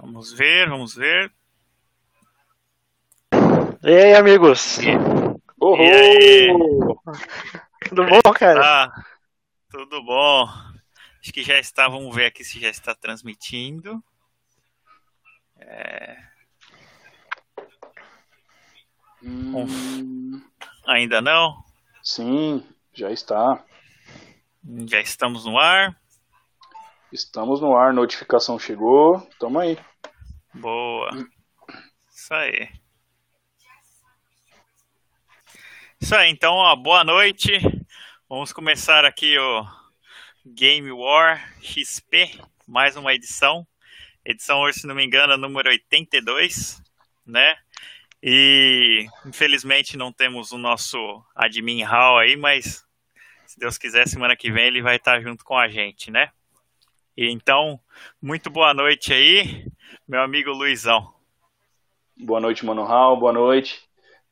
Vamos ver, vamos ver. E aí, amigos? E, e aí? Tudo bom, cara? Tá. Tudo bom. Acho que já está, vamos ver aqui se já está transmitindo. É... Hum... Ainda não? Sim, já está. Já estamos no ar. Estamos no ar, notificação chegou. Tamo aí. Boa. Isso aí. Isso aí, então, ó, boa noite. Vamos começar aqui o Game War XP, mais uma edição. Edição hoje, se não me engano, é número 82, né? E infelizmente não temos o nosso admin Hall aí, mas se Deus quiser, semana que vem ele vai estar junto com a gente, né? E então, muito boa noite aí, meu amigo Luizão. Boa noite, Mano Hall, boa noite.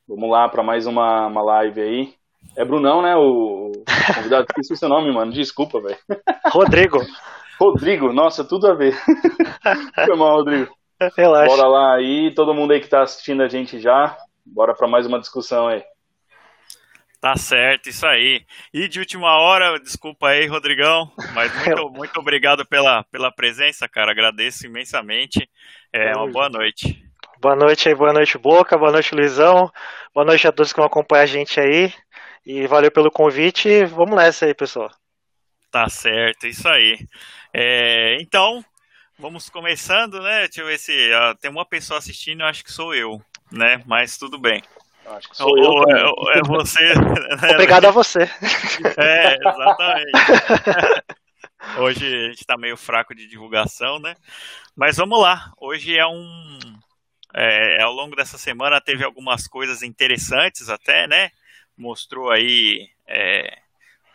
Vamos lá para mais uma, uma live aí. É Brunão, né? O, convidado. Esqueci o seu nome, mano. Desculpa, velho. Rodrigo. Rodrigo, nossa, tudo a ver. Foi mal, Rodrigo. Relaxa. Bora lá aí, todo mundo aí que tá assistindo a gente já. Bora para mais uma discussão aí. Tá certo, isso aí. E de última hora, desculpa aí, Rodrigão, mas muito, muito obrigado pela, pela presença, cara. Agradeço imensamente. É uma boa noite. Boa noite aí, boa noite, Boca, boa noite, Luizão. Boa noite a todos que vão acompanhar a gente aí. E valeu pelo convite. Vamos nessa aí, pessoal. Tá certo, isso aí. É, então, vamos começando, né? Deixa eu ver se uh, tem uma pessoa assistindo, acho que sou eu, né? Mas tudo bem. Acho que sou ou, eu. É, é, você. Né? Obrigado a você. É, exatamente. Hoje a gente está meio fraco de divulgação, né? Mas vamos lá. Hoje é um é, ao longo dessa semana teve algumas coisas interessantes até, né? Mostrou aí é,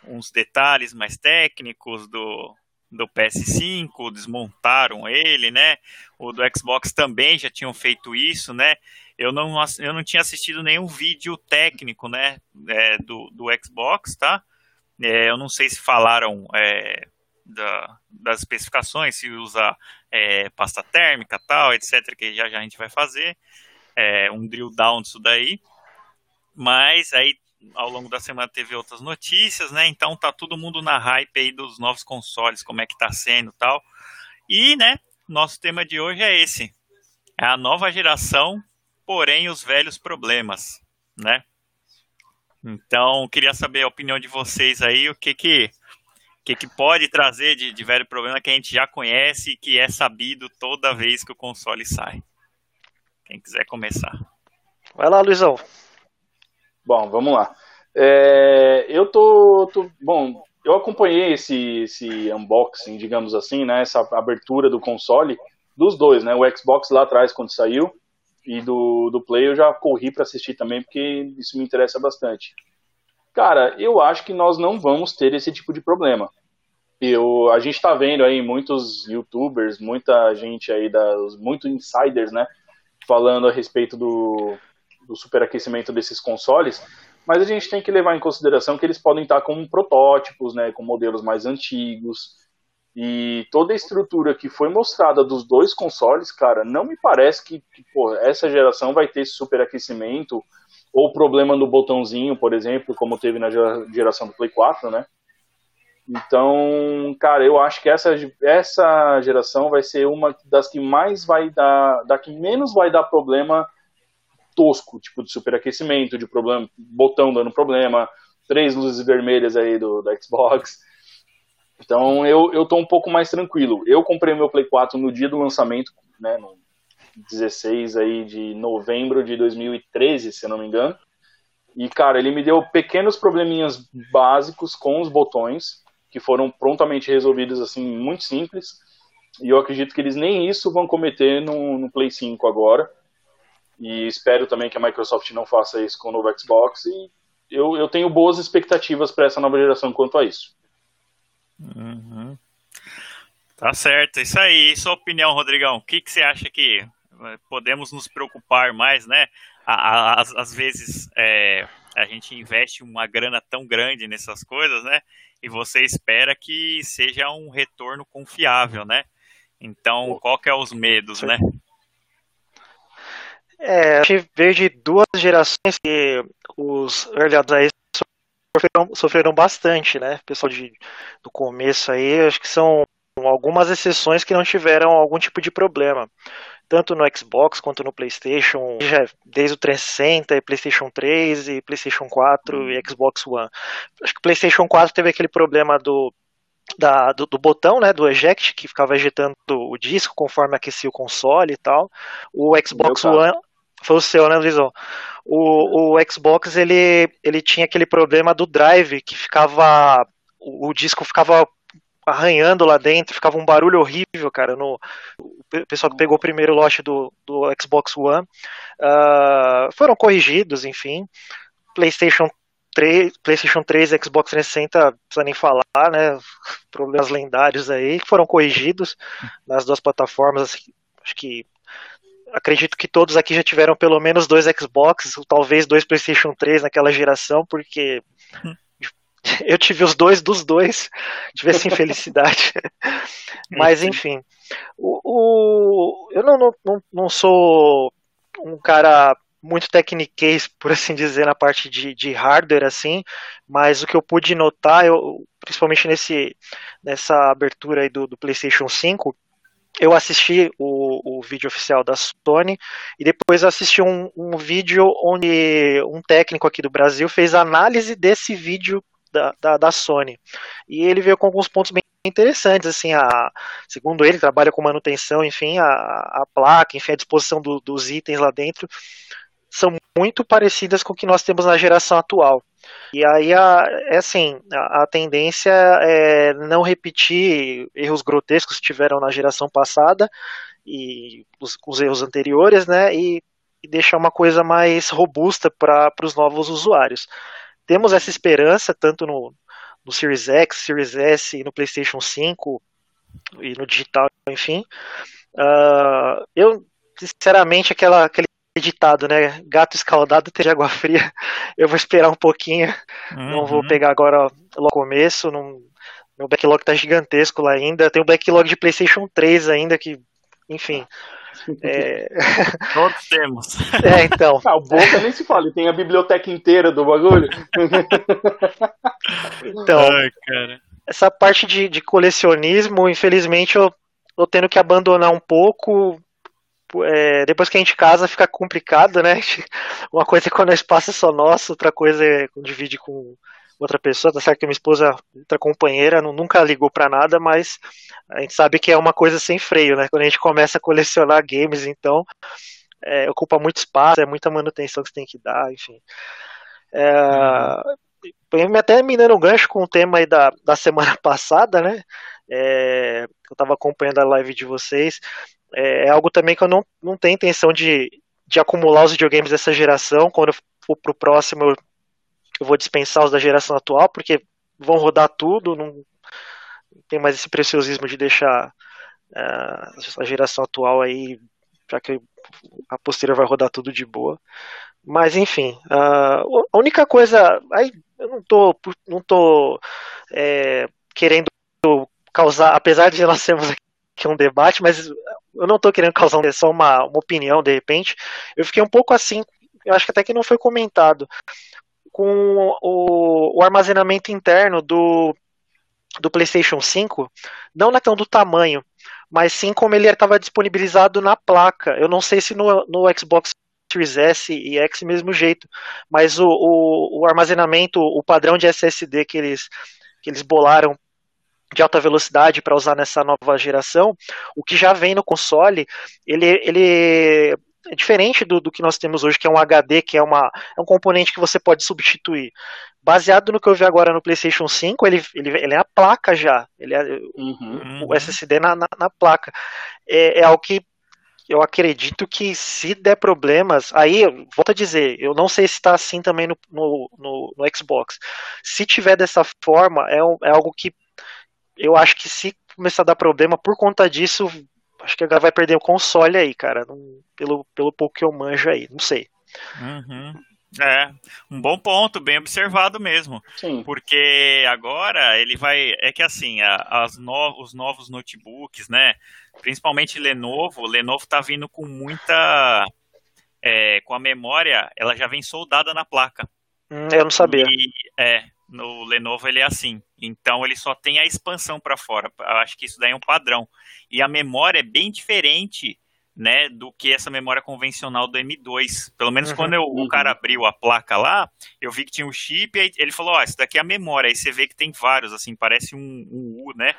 uns detalhes mais técnicos do, do PS5, desmontaram ele, né? O do Xbox também já tinham feito isso, né? Eu não, eu não tinha assistido nenhum vídeo técnico, né? É, do, do Xbox, tá? É, eu não sei se falaram é, da, das especificações, se usa é, pasta térmica, tal, etc., que já, já a gente vai fazer, é, um drill down disso daí. Mas aí, ao longo da semana, teve outras notícias, né? Então tá todo mundo na hype aí dos novos consoles, como é que tá sendo tal. E, né, nosso tema de hoje é esse. É a nova geração, porém os velhos problemas, né? Então, queria saber a opinião de vocês aí, o que que que, que pode trazer de, de velho problema que a gente já conhece e que é sabido toda vez que o console sai. Quem quiser começar. Vai lá, Luizão. Bom, vamos lá. É, eu tô, tô, Bom, eu acompanhei esse, esse unboxing, digamos assim, né? Essa abertura do console dos dois, né? O Xbox lá atrás, quando saiu, e do, do Play eu já corri para assistir também, porque isso me interessa bastante. Cara, eu acho que nós não vamos ter esse tipo de problema. Eu, a gente está vendo aí muitos youtubers, muita gente aí, das, muitos insiders, né, falando a respeito do, do superaquecimento desses consoles, mas a gente tem que levar em consideração que eles podem estar com protótipos, né, com modelos mais antigos, e toda a estrutura que foi mostrada dos dois consoles, cara, não me parece que, que pô, essa geração vai ter superaquecimento ou problema no botãozinho, por exemplo, como teve na geração do Play 4, né? Então, cara, eu acho que essa, essa geração vai ser uma das que mais vai dar, da que menos vai dar problema tosco, tipo de superaquecimento, de problema, botão dando problema, três luzes vermelhas aí do, do Xbox. Então eu, eu tô um pouco mais tranquilo. Eu comprei meu Play 4 no dia do lançamento, né, no 16 aí de novembro de 2013, se eu não me engano. E, cara, ele me deu pequenos probleminhas básicos com os botões, que foram prontamente resolvidos, assim, muito simples. E eu acredito que eles nem isso vão cometer no, no Play 5 agora. E espero também que a Microsoft não faça isso com o novo Xbox. E eu, eu tenho boas expectativas para essa nova geração quanto a isso. Uhum. Tá certo, isso aí. Sua opinião, Rodrigão, o que, que você acha que podemos nos preocupar mais, né? Às, às vezes é, a gente investe uma grana tão grande nessas coisas, né? E você espera que seja um retorno confiável, né? Então, qual que é os medos, né? É, a gente veio de duas gerações que os early aí sofreram, sofreram bastante, né? Pessoal de, do começo aí, acho que são algumas exceções que não tiveram algum tipo de problema. Tanto no Xbox quanto no PlayStation, já desde o 360, PlayStation 3 e PlayStation 4 e Xbox One. Acho que o PlayStation 4 teve aquele problema do da, do, do, botão, né, do eject, que ficava ejetando o disco conforme aquecia o console e tal. O Xbox One foi o seu, né, Luizão? O, o Xbox ele, ele tinha aquele problema do drive que ficava o, o disco ficava arranhando lá dentro, ficava um barulho horrível, cara. No, o pessoal que pegou o primeiro lote do, do Xbox One uh, foram corrigidos, enfim. PlayStation 3, PlayStation 3 Xbox 360, não precisa nem falar, né? Problemas lendários aí que foram corrigidos nas duas plataformas. Acho que acredito que todos aqui já tiveram pelo menos dois Xbox, talvez dois PlayStation 3 naquela geração, porque eu tive os dois dos dois, tive essa infelicidade. Mas enfim, o, o eu não, não, não sou um cara muito tecniquez, por assim dizer, na parte de, de hardware, assim, mas o que eu pude notar, eu, principalmente nesse, nessa abertura aí do, do PlayStation 5, eu assisti o, o vídeo oficial da Sony e depois assisti um, um vídeo onde um técnico aqui do Brasil fez análise desse vídeo da, da, da, Sony. E ele veio com alguns pontos bem interessantes, assim, a, segundo ele, trabalha com manutenção, enfim, a, a placa, enfim, a disposição do, dos itens lá dentro são muito parecidas com o que nós temos na geração atual. E aí, a, é assim, a, a, tendência é não repetir erros grotescos que tiveram na geração passada e os, os erros anteriores, né, e, e, deixar uma coisa mais robusta para os novos usuários. Temos essa esperança, tanto no, no Series X, Series S no PlayStation 5 e no digital, enfim. Uh, eu, sinceramente, aquela, aquele editado, né? Gato escaldado tem água fria. Eu vou esperar um pouquinho. Uhum. Não vou uhum. pegar agora logo começo. Não... Meu backlog tá gigantesco lá ainda. Tem o backlog de PlayStation 3 ainda, que, enfim. É... Todos temos. É, então. Ah, o Boca nem se fala, tem a biblioteca inteira do bagulho. então, Ai, essa parte de, de colecionismo, infelizmente, eu tô tendo que abandonar um pouco é, depois que a gente casa fica complicado, né? Uma coisa é quando o espaço é só nosso, outra coisa é quando divide com outra pessoa. Tá certo que minha esposa, outra companheira, não, nunca ligou para nada, mas a gente sabe que é uma coisa sem freio, né? Quando a gente começa a colecionar games, então é, ocupa muito espaço, é muita manutenção que você tem que dar, enfim. É, uhum. Até minando um gancho com o tema aí da, da semana passada, né? É, eu estava acompanhando a live de vocês é, é algo também que eu não, não tenho intenção de, de acumular os videogames dessa geração. Quando eu for pro próximo, eu, eu vou dispensar os da geração atual, porque vão rodar tudo, não, não tem mais esse preciosismo de deixar uh, a geração atual aí, já que a posterior vai rodar tudo de boa. Mas enfim, uh, a única coisa. Aí eu não tô, não tô é, querendo causar, apesar de nós sermos aqui um debate, mas eu não estou querendo causar só uma, uma opinião de repente. Eu fiquei um pouco assim, eu acho que até que não foi comentado, com o, o armazenamento interno do, do PlayStation 5, não na questão do tamanho, mas sim como ele estava disponibilizado na placa. Eu não sei se no, no Xbox Series S e X mesmo jeito, mas o, o, o armazenamento, o padrão de SSD que eles, que eles bolaram de alta velocidade para usar nessa nova geração, o que já vem no console, ele, ele é diferente do, do que nós temos hoje, que é um HD, que é, uma, é um componente que você pode substituir. Baseado no que eu vi agora no PlayStation 5, ele, ele, ele é a placa já, ele é uhum. o SSD na, na, na placa. É, é algo que eu acredito que se der problemas, aí, volto a dizer, eu não sei se está assim também no, no, no, no, Xbox. Se tiver dessa forma, é, é algo que eu acho que se começar a dar problema por conta disso, acho que a galera vai perder o console aí, cara. Não, pelo, pelo pouco que eu manjo aí, não sei. Uhum. É, um bom ponto, bem observado mesmo. Sim. Porque agora ele vai. É que assim, as no, os novos notebooks, né? Principalmente Lenovo, o Lenovo tá vindo com muita. É, com a memória, ela já vem soldada na placa. Hum, eu não sabia. E, é, no Lenovo ele é assim. Então ele só tem a expansão para fora. Eu acho que isso daí é um padrão. E a memória é bem diferente né, do que essa memória convencional do M2. Pelo menos uhum, quando eu, uhum. o cara abriu a placa lá, eu vi que tinha um chip, aí ele falou, ó, oh, isso daqui é a memória, aí você vê que tem vários, assim, parece um, um U, né?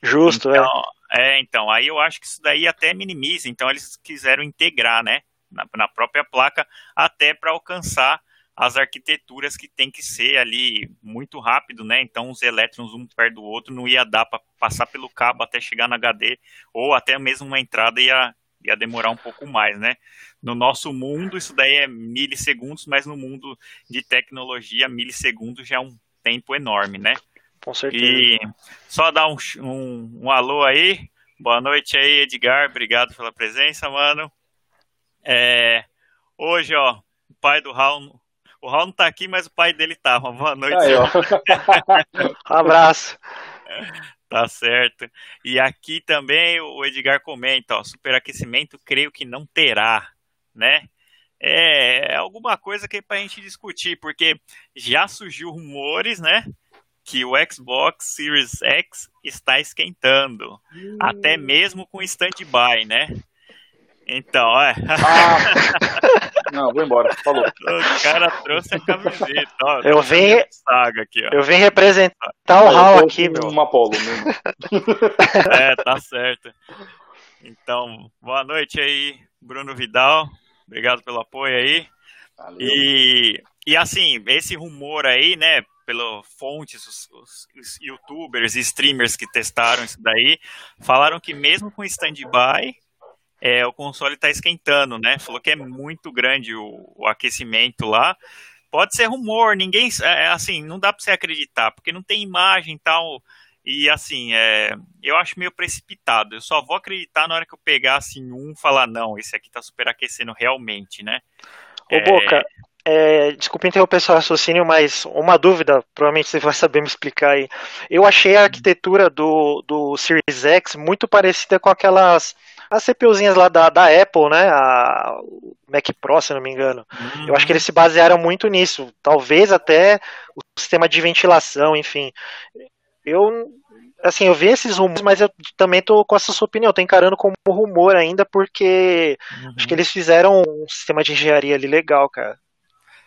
Justo, então, é. É, então, aí eu acho que isso daí até minimiza, então eles quiseram integrar, né, na, na própria placa, até para alcançar as arquiteturas que tem que ser ali muito rápido, né? Então os elétrons um perto do outro não ia dar para passar pelo cabo até chegar no HD ou até mesmo uma entrada ia ia demorar um pouco mais, né? No nosso mundo, isso daí é milissegundos, mas no mundo de tecnologia, milissegundos já é um tempo enorme, né? Com certeza. E só dar um, um, um alô aí. Boa noite aí, Edgar. Obrigado pela presença, mano. É, hoje, ó, o pai do Raul. O Raul não tá aqui, mas o pai dele tá. Uma boa noite. Aí, um abraço. Tá certo. E aqui também o Edgar comenta, ó, superaquecimento creio que não terá, né? É, é alguma coisa que é pra gente discutir, porque já surgiu rumores, né? Que o Xbox Series X está esquentando. Hum. Até mesmo com stand-by, né? Então, é. Ah. Não, vou embora. Falou. O cara trouxe a camiseta. Ó, eu vim. Saga aqui, ó. Eu vim representar o Hal aqui, meu. Uma polo mesmo. é, tá certo. Então, boa noite aí, Bruno Vidal. Obrigado pelo apoio aí. Valeu. E, e assim, esse rumor aí, né, pelo fontes, os, os, os youtubers e streamers que testaram isso daí, falaram que mesmo com stand-by, é, o console está esquentando, né? Falou que é muito grande o, o aquecimento lá. Pode ser rumor, ninguém, é, é assim, não dá para você acreditar, porque não tem imagem e tal. E assim, é, eu acho meio precipitado. Eu só vou acreditar na hora que eu pegar assim um falar não, esse aqui está superaquecendo realmente, né? Ô é... Boca, é, desculpa interromper seu raciocínio, mas uma dúvida, provavelmente você vai saber me explicar aí. Eu achei a arquitetura do, do Series X muito parecida com aquelas as CPUzinhas lá da, da Apple, né? A Mac Pro, se não me engano. Eu acho que eles se basearam muito nisso. Talvez até o sistema de ventilação, enfim. Eu assim, eu vi esses rumores, mas eu também tô com essa sua opinião, tô encarando como rumor ainda, porque uhum. acho que eles fizeram um sistema de engenharia ali legal, cara.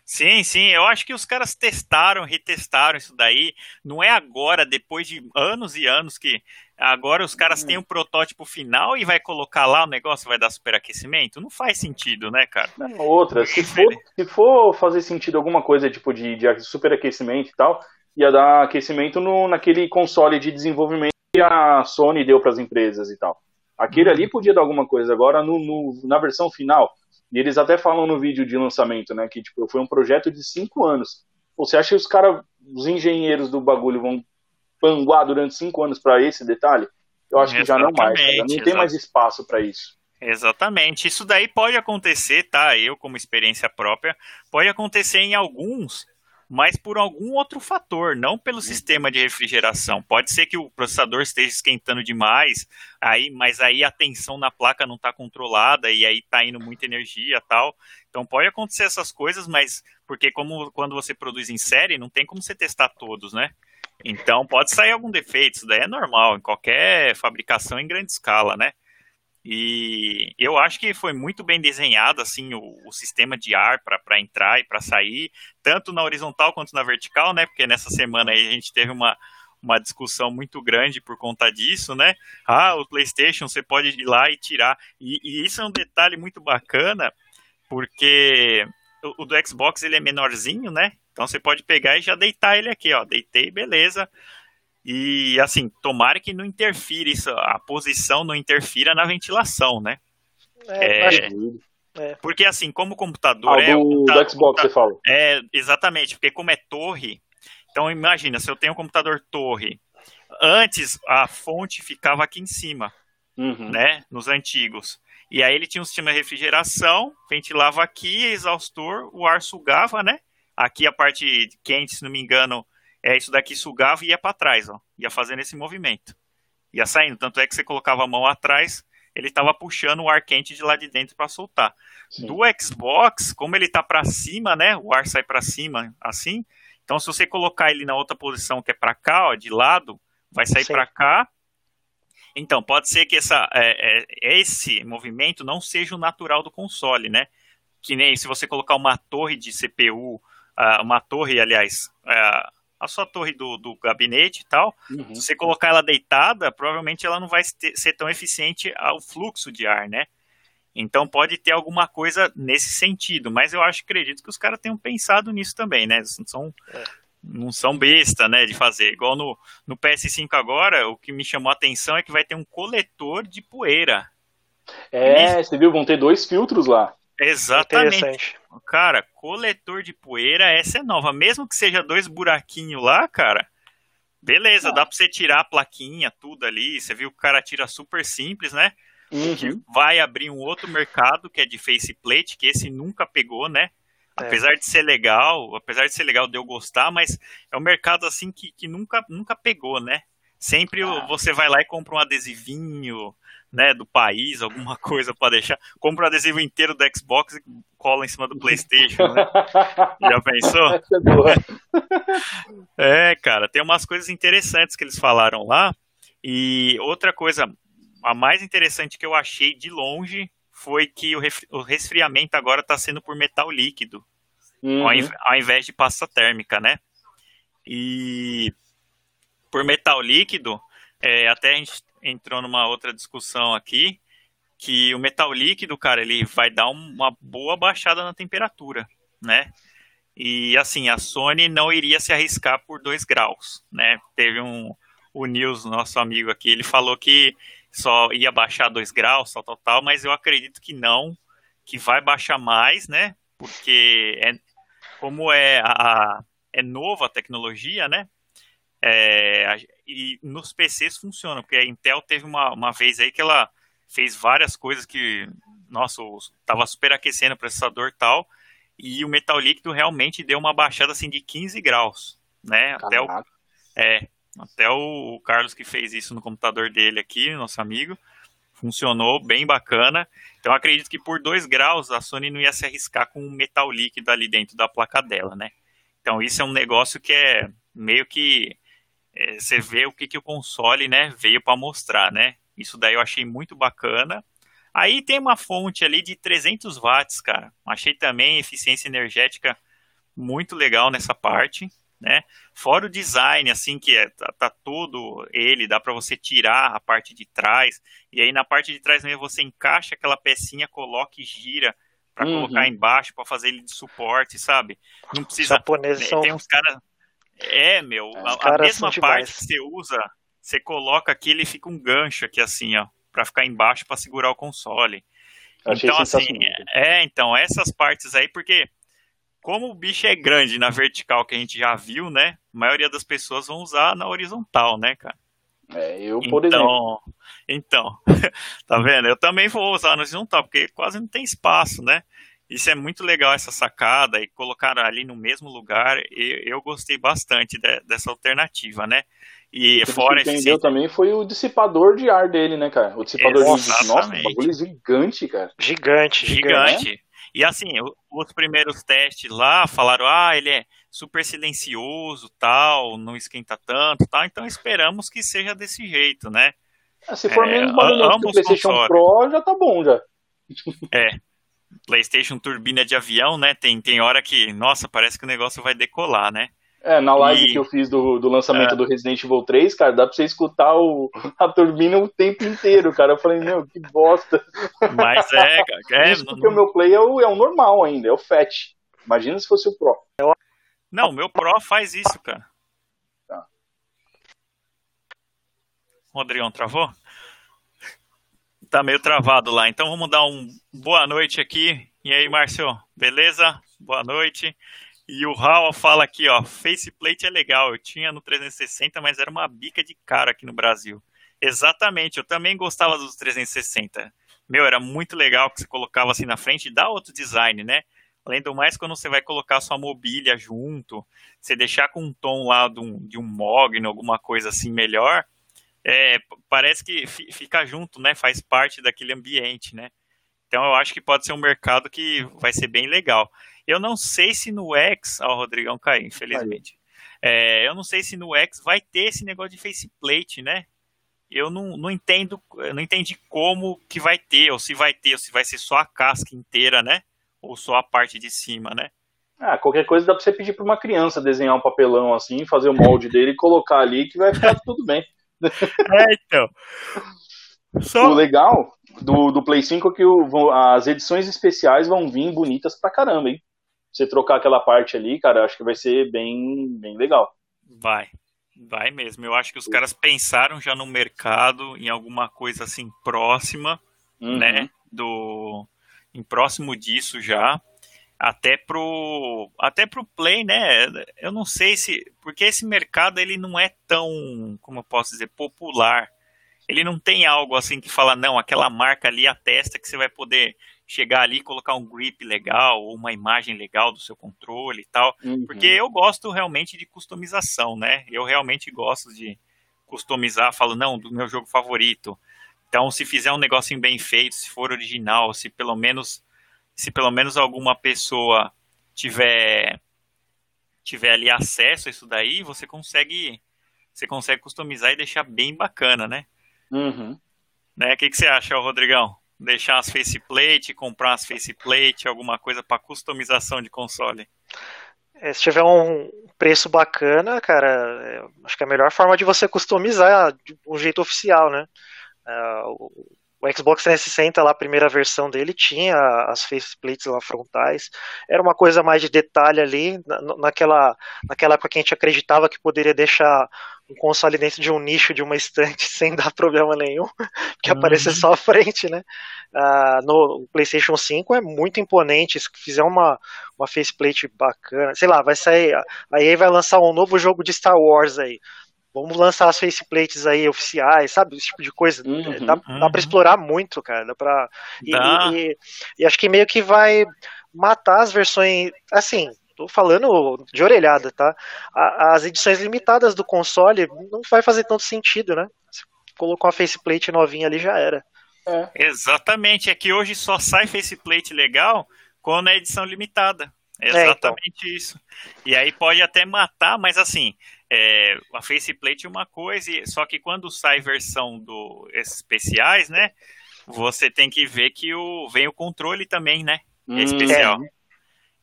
Sim, sim, eu acho que os caras testaram, retestaram isso daí. Não é agora, depois de anos e anos, que agora os caras têm um protótipo final e vai colocar lá o negócio vai dar superaquecimento? Não faz sentido, né, cara? Não, outra, se for, se for fazer sentido alguma coisa tipo de, de superaquecimento e tal, ia dar aquecimento no, naquele console de desenvolvimento que a Sony deu para as empresas e tal. Aquele ali podia dar alguma coisa. Agora, no, no, na versão final, e eles até falam no vídeo de lançamento, né, que tipo, foi um projeto de cinco anos. Você acha que os caras, os engenheiros do bagulho vão panguar durante cinco anos para esse detalhe? Eu acho Exatamente, que já não mais, cara. não tem mais espaço para isso. Exatamente. Isso daí pode acontecer, tá? Eu, como experiência própria, pode acontecer em alguns mas por algum outro fator, não pelo uhum. sistema de refrigeração. Pode ser que o processador esteja esquentando demais, aí, mas aí a tensão na placa não está controlada e aí está indo muita energia tal. Então pode acontecer essas coisas, mas porque como quando você produz em série, não tem como você testar todos, né? Então pode sair algum defeito, isso daí é normal em qualquer fabricação em grande escala, né? E eu acho que foi muito bem desenhado assim o, o sistema de ar para entrar e para sair, tanto na horizontal quanto na vertical, né? Porque nessa semana aí a gente teve uma, uma discussão muito grande por conta disso, né? Ah, o PlayStation você pode ir lá e tirar. E, e isso é um detalhe muito bacana, porque o, do Xbox ele é menorzinho, né? Então você pode pegar e já deitar ele aqui, ó. Deitei, beleza. E assim, tomara que não interfira isso, a posição não interfira na ventilação, né? É, é, é. Porque assim, como o computador ah, é. Do, do Xbox, você fala. É, exatamente, porque como é torre. Então imagina, se eu tenho um computador torre, antes a fonte ficava aqui em cima. uhum. né? Nos antigos. E aí ele tinha um sistema de refrigeração, ventilava aqui, exaustor, o ar sugava, né? Aqui a parte quente, se não me engano, é isso daqui sugava e ia para trás, ó. Ia fazendo esse movimento. Ia saindo. Tanto é que você colocava a mão atrás, ele estava puxando o ar quente de lá de dentro para soltar. Sim. Do Xbox, como ele tá para cima, né? O ar sai para cima assim. Então, se você colocar ele na outra posição que é para cá, ó, de lado, vai sair para cá. Então, pode ser que essa, é, é, esse movimento não seja o natural do console, né? Que nem se você colocar uma torre de CPU, uh, uma torre, aliás, uh, a sua torre do, do gabinete e tal, uhum. se você colocar ela deitada, provavelmente ela não vai ser tão eficiente ao fluxo de ar, né? Então pode ter alguma coisa nesse sentido, mas eu acho, acredito que os caras tenham pensado nisso também, né? São, é. Não são besta, né, de fazer. Igual no, no PS5 agora, o que me chamou a atenção é que vai ter um coletor de poeira. É, você viu, vão ter dois filtros lá. Exatamente. Cara, coletor de poeira, essa é nova. Mesmo que seja dois buraquinhos lá, cara, beleza, ah. dá pra você tirar a plaquinha, tudo ali. Você viu que o cara tira super simples, né? Uhum. vai abrir um outro mercado que é de faceplate, que esse nunca pegou, né? É. Apesar de ser legal, apesar de ser legal de eu gostar, mas é um mercado assim que, que nunca, nunca pegou, né? Sempre ah. você vai lá e compra um adesivinho, né, do país, alguma coisa para deixar. Compra o adesivo inteiro do Xbox e cola em cima do PlayStation, né? Já pensou? É, cara, tem umas coisas interessantes que eles falaram lá. E outra coisa, a mais interessante que eu achei de longe foi que o resfriamento agora está sendo por metal líquido, uhum. ao invés de pasta térmica, né? E por metal líquido, é, até a gente entrou numa outra discussão aqui, que o metal líquido, cara, ele vai dar uma boa baixada na temperatura, né? E assim, a Sony não iria se arriscar por 2 graus, né? Teve um o Nils, nosso amigo aqui, ele falou que só ia baixar 2 graus, tal, tal, tal, mas eu acredito que não, que vai baixar mais, né? Porque é, como é a, é nova a tecnologia, né? É, e nos PCs funciona, porque a Intel teve uma, uma vez aí que ela fez várias coisas que, nossa, estava superaquecendo o processador e tal, e o metal líquido realmente deu uma baixada assim de 15 graus, né? Até o, é, até o, Carlos que fez isso no computador dele aqui, nosso amigo, funcionou bem bacana. Então acredito que por 2 graus a Sony não ia se arriscar com um metal líquido ali dentro da placa dela, né? Então isso é um negócio que é meio que é, você vê o que, que o console né, veio para mostrar, né? Isso daí eu achei muito bacana. Aí tem uma fonte ali de 300 watts, cara. Achei também eficiência energética muito legal nessa parte, né? Fora o design, assim, que é, tá, tá todo ele, dá para você tirar a parte de trás, e aí na parte de trás mesmo você encaixa aquela pecinha, coloca e gira para uhum. colocar embaixo, para fazer ele de suporte, sabe? Não precisa. Japoneses são... Tem uns caras é, meu, a, a, mesma parte que você usa, você coloca aqui, ele fica um gancho aqui assim, ó, para ficar embaixo para segurar o console. Então, assim, é, então, essas partes aí, porque como o bicho é grande na vertical que a gente já viu, né? A maioria das pessoas vão usar na horizontal, né, cara? É, eu, por então, exemplo. Então, tá vendo? Eu também vou usar no horizontal, porque quase não tem espaço, né? Isso é muito legal, essa sacada, e colocar ali no mesmo lugar, eu, eu gostei bastante de, dessa alternativa, né? E o fora que entendeu também foi o dissipador de ar dele, né, cara? O dissipador Exatamente. de nossa, um bagulho gigante, cara. Gigante, gigante. gigante. E assim, os primeiros testes lá falaram, ah, ele é super silencioso, tal, não esquenta tanto, tal. Então esperamos que seja desse jeito, né? Ah, se for é, menos barulhento que o PlayStation Pro, já tá bom já. É, PlayStation turbina de avião, né? Tem, tem hora que, nossa, parece que o negócio vai decolar, né? É, na live e... que eu fiz do, do lançamento é. do Resident Evil 3, cara, dá pra você escutar o, a turbina o tempo inteiro, cara. Eu falei, meu, que bosta. Mas é, cara. É, Isso porque não... o meu Play é o, é o normal ainda, é o FAT. Imagina se fosse o Pro. Não, o meu Pro faz isso, cara. Tá. Rodrigão, travou? tá meio travado lá. Então vamos dar um boa noite aqui. E aí, Márcio, beleza? Boa noite. E o Raul fala aqui, ó, faceplate é legal. Eu tinha no 360, mas era uma bica de cara aqui no Brasil. Exatamente, eu também gostava dos 360. Meu, era muito legal que você colocava assim na frente dá outro design, né? Além do mais, quando você vai colocar sua mobília junto, você deixar com um tom lá de um, de um Mogno, alguma coisa assim melhor, é, parece que fica junto, né? Faz parte daquele ambiente, né? Então eu acho que pode ser um mercado que vai ser bem legal. Eu não sei se no X, ó, o Rodrigão caiu, infelizmente. É, eu não sei se no X vai ter esse negócio de faceplate, né? Eu não, não entendo, eu não entendi como que vai ter, ou se vai ter, ou se vai ser só a casca inteira, né? Ou só a parte de cima, né? Ah, qualquer coisa dá pra você pedir pra uma criança desenhar um papelão assim, fazer o molde dele e colocar ali que vai ficar tudo bem. É, então. Só... O legal do, do Play 5 é que o, as edições especiais vão vir bonitas pra caramba, hein? Você trocar aquela parte ali, cara, acho que vai ser bem, bem legal. Vai, vai mesmo. Eu acho que os caras pensaram já no mercado, em alguma coisa assim próxima, uhum. né? Do, em próximo disso já até pro até pro play, né? Eu não sei se porque esse mercado ele não é tão, como eu posso dizer, popular. Ele não tem algo assim que fala não, aquela marca ali atesta que você vai poder chegar ali e colocar um grip legal ou uma imagem legal do seu controle e tal. Uhum. Porque eu gosto realmente de customização, né? Eu realmente gosto de customizar, falo não, do meu jogo favorito. Então, se fizer um negocinho bem feito, se for original, se pelo menos se pelo menos alguma pessoa tiver tiver ali acesso a isso daí, você consegue você consegue customizar e deixar bem bacana, né? Uhum. Né? O que, que você acha, Rodrigão? Deixar as faceplate, comprar as faceplate, alguma coisa para customização de console? É, se tiver um preço bacana, cara, é, acho que é a melhor forma de você customizar de um jeito oficial, né? É, o Xbox 360, lá, a primeira versão dele, tinha as faceplates lá frontais. Era uma coisa mais de detalhe ali, naquela, naquela época que a gente acreditava que poderia deixar um console dentro de um nicho de uma estante sem dar problema nenhum, que uhum. aparecer só a frente, né? Uh, no PlayStation 5 é muito imponente. Se fizer uma, uma faceplate bacana, sei lá, vai sair. Aí vai lançar um novo jogo de Star Wars aí vamos lançar as faceplates aí oficiais, sabe? Esse tipo de coisa. Uhum, dá, uhum. dá pra explorar muito, cara. Dá pra. E, dá. E, e, acho que meio que vai matar as versões. Assim, tô falando de orelhada, tá? as edições limitadas do console não vai fazer tanto sentido, né? Você colocou uma faceplate novinha ali já era. É. Exatamente, é que hoje só sai faceplate legal quando é edição limitada. Exatamente é, então. isso. E aí pode até matar, mas assim, é, a faceplate é uma coisa, só que quando sai versão do especiais, né? Você tem que ver que o, vem o controle também, né? É especial. É.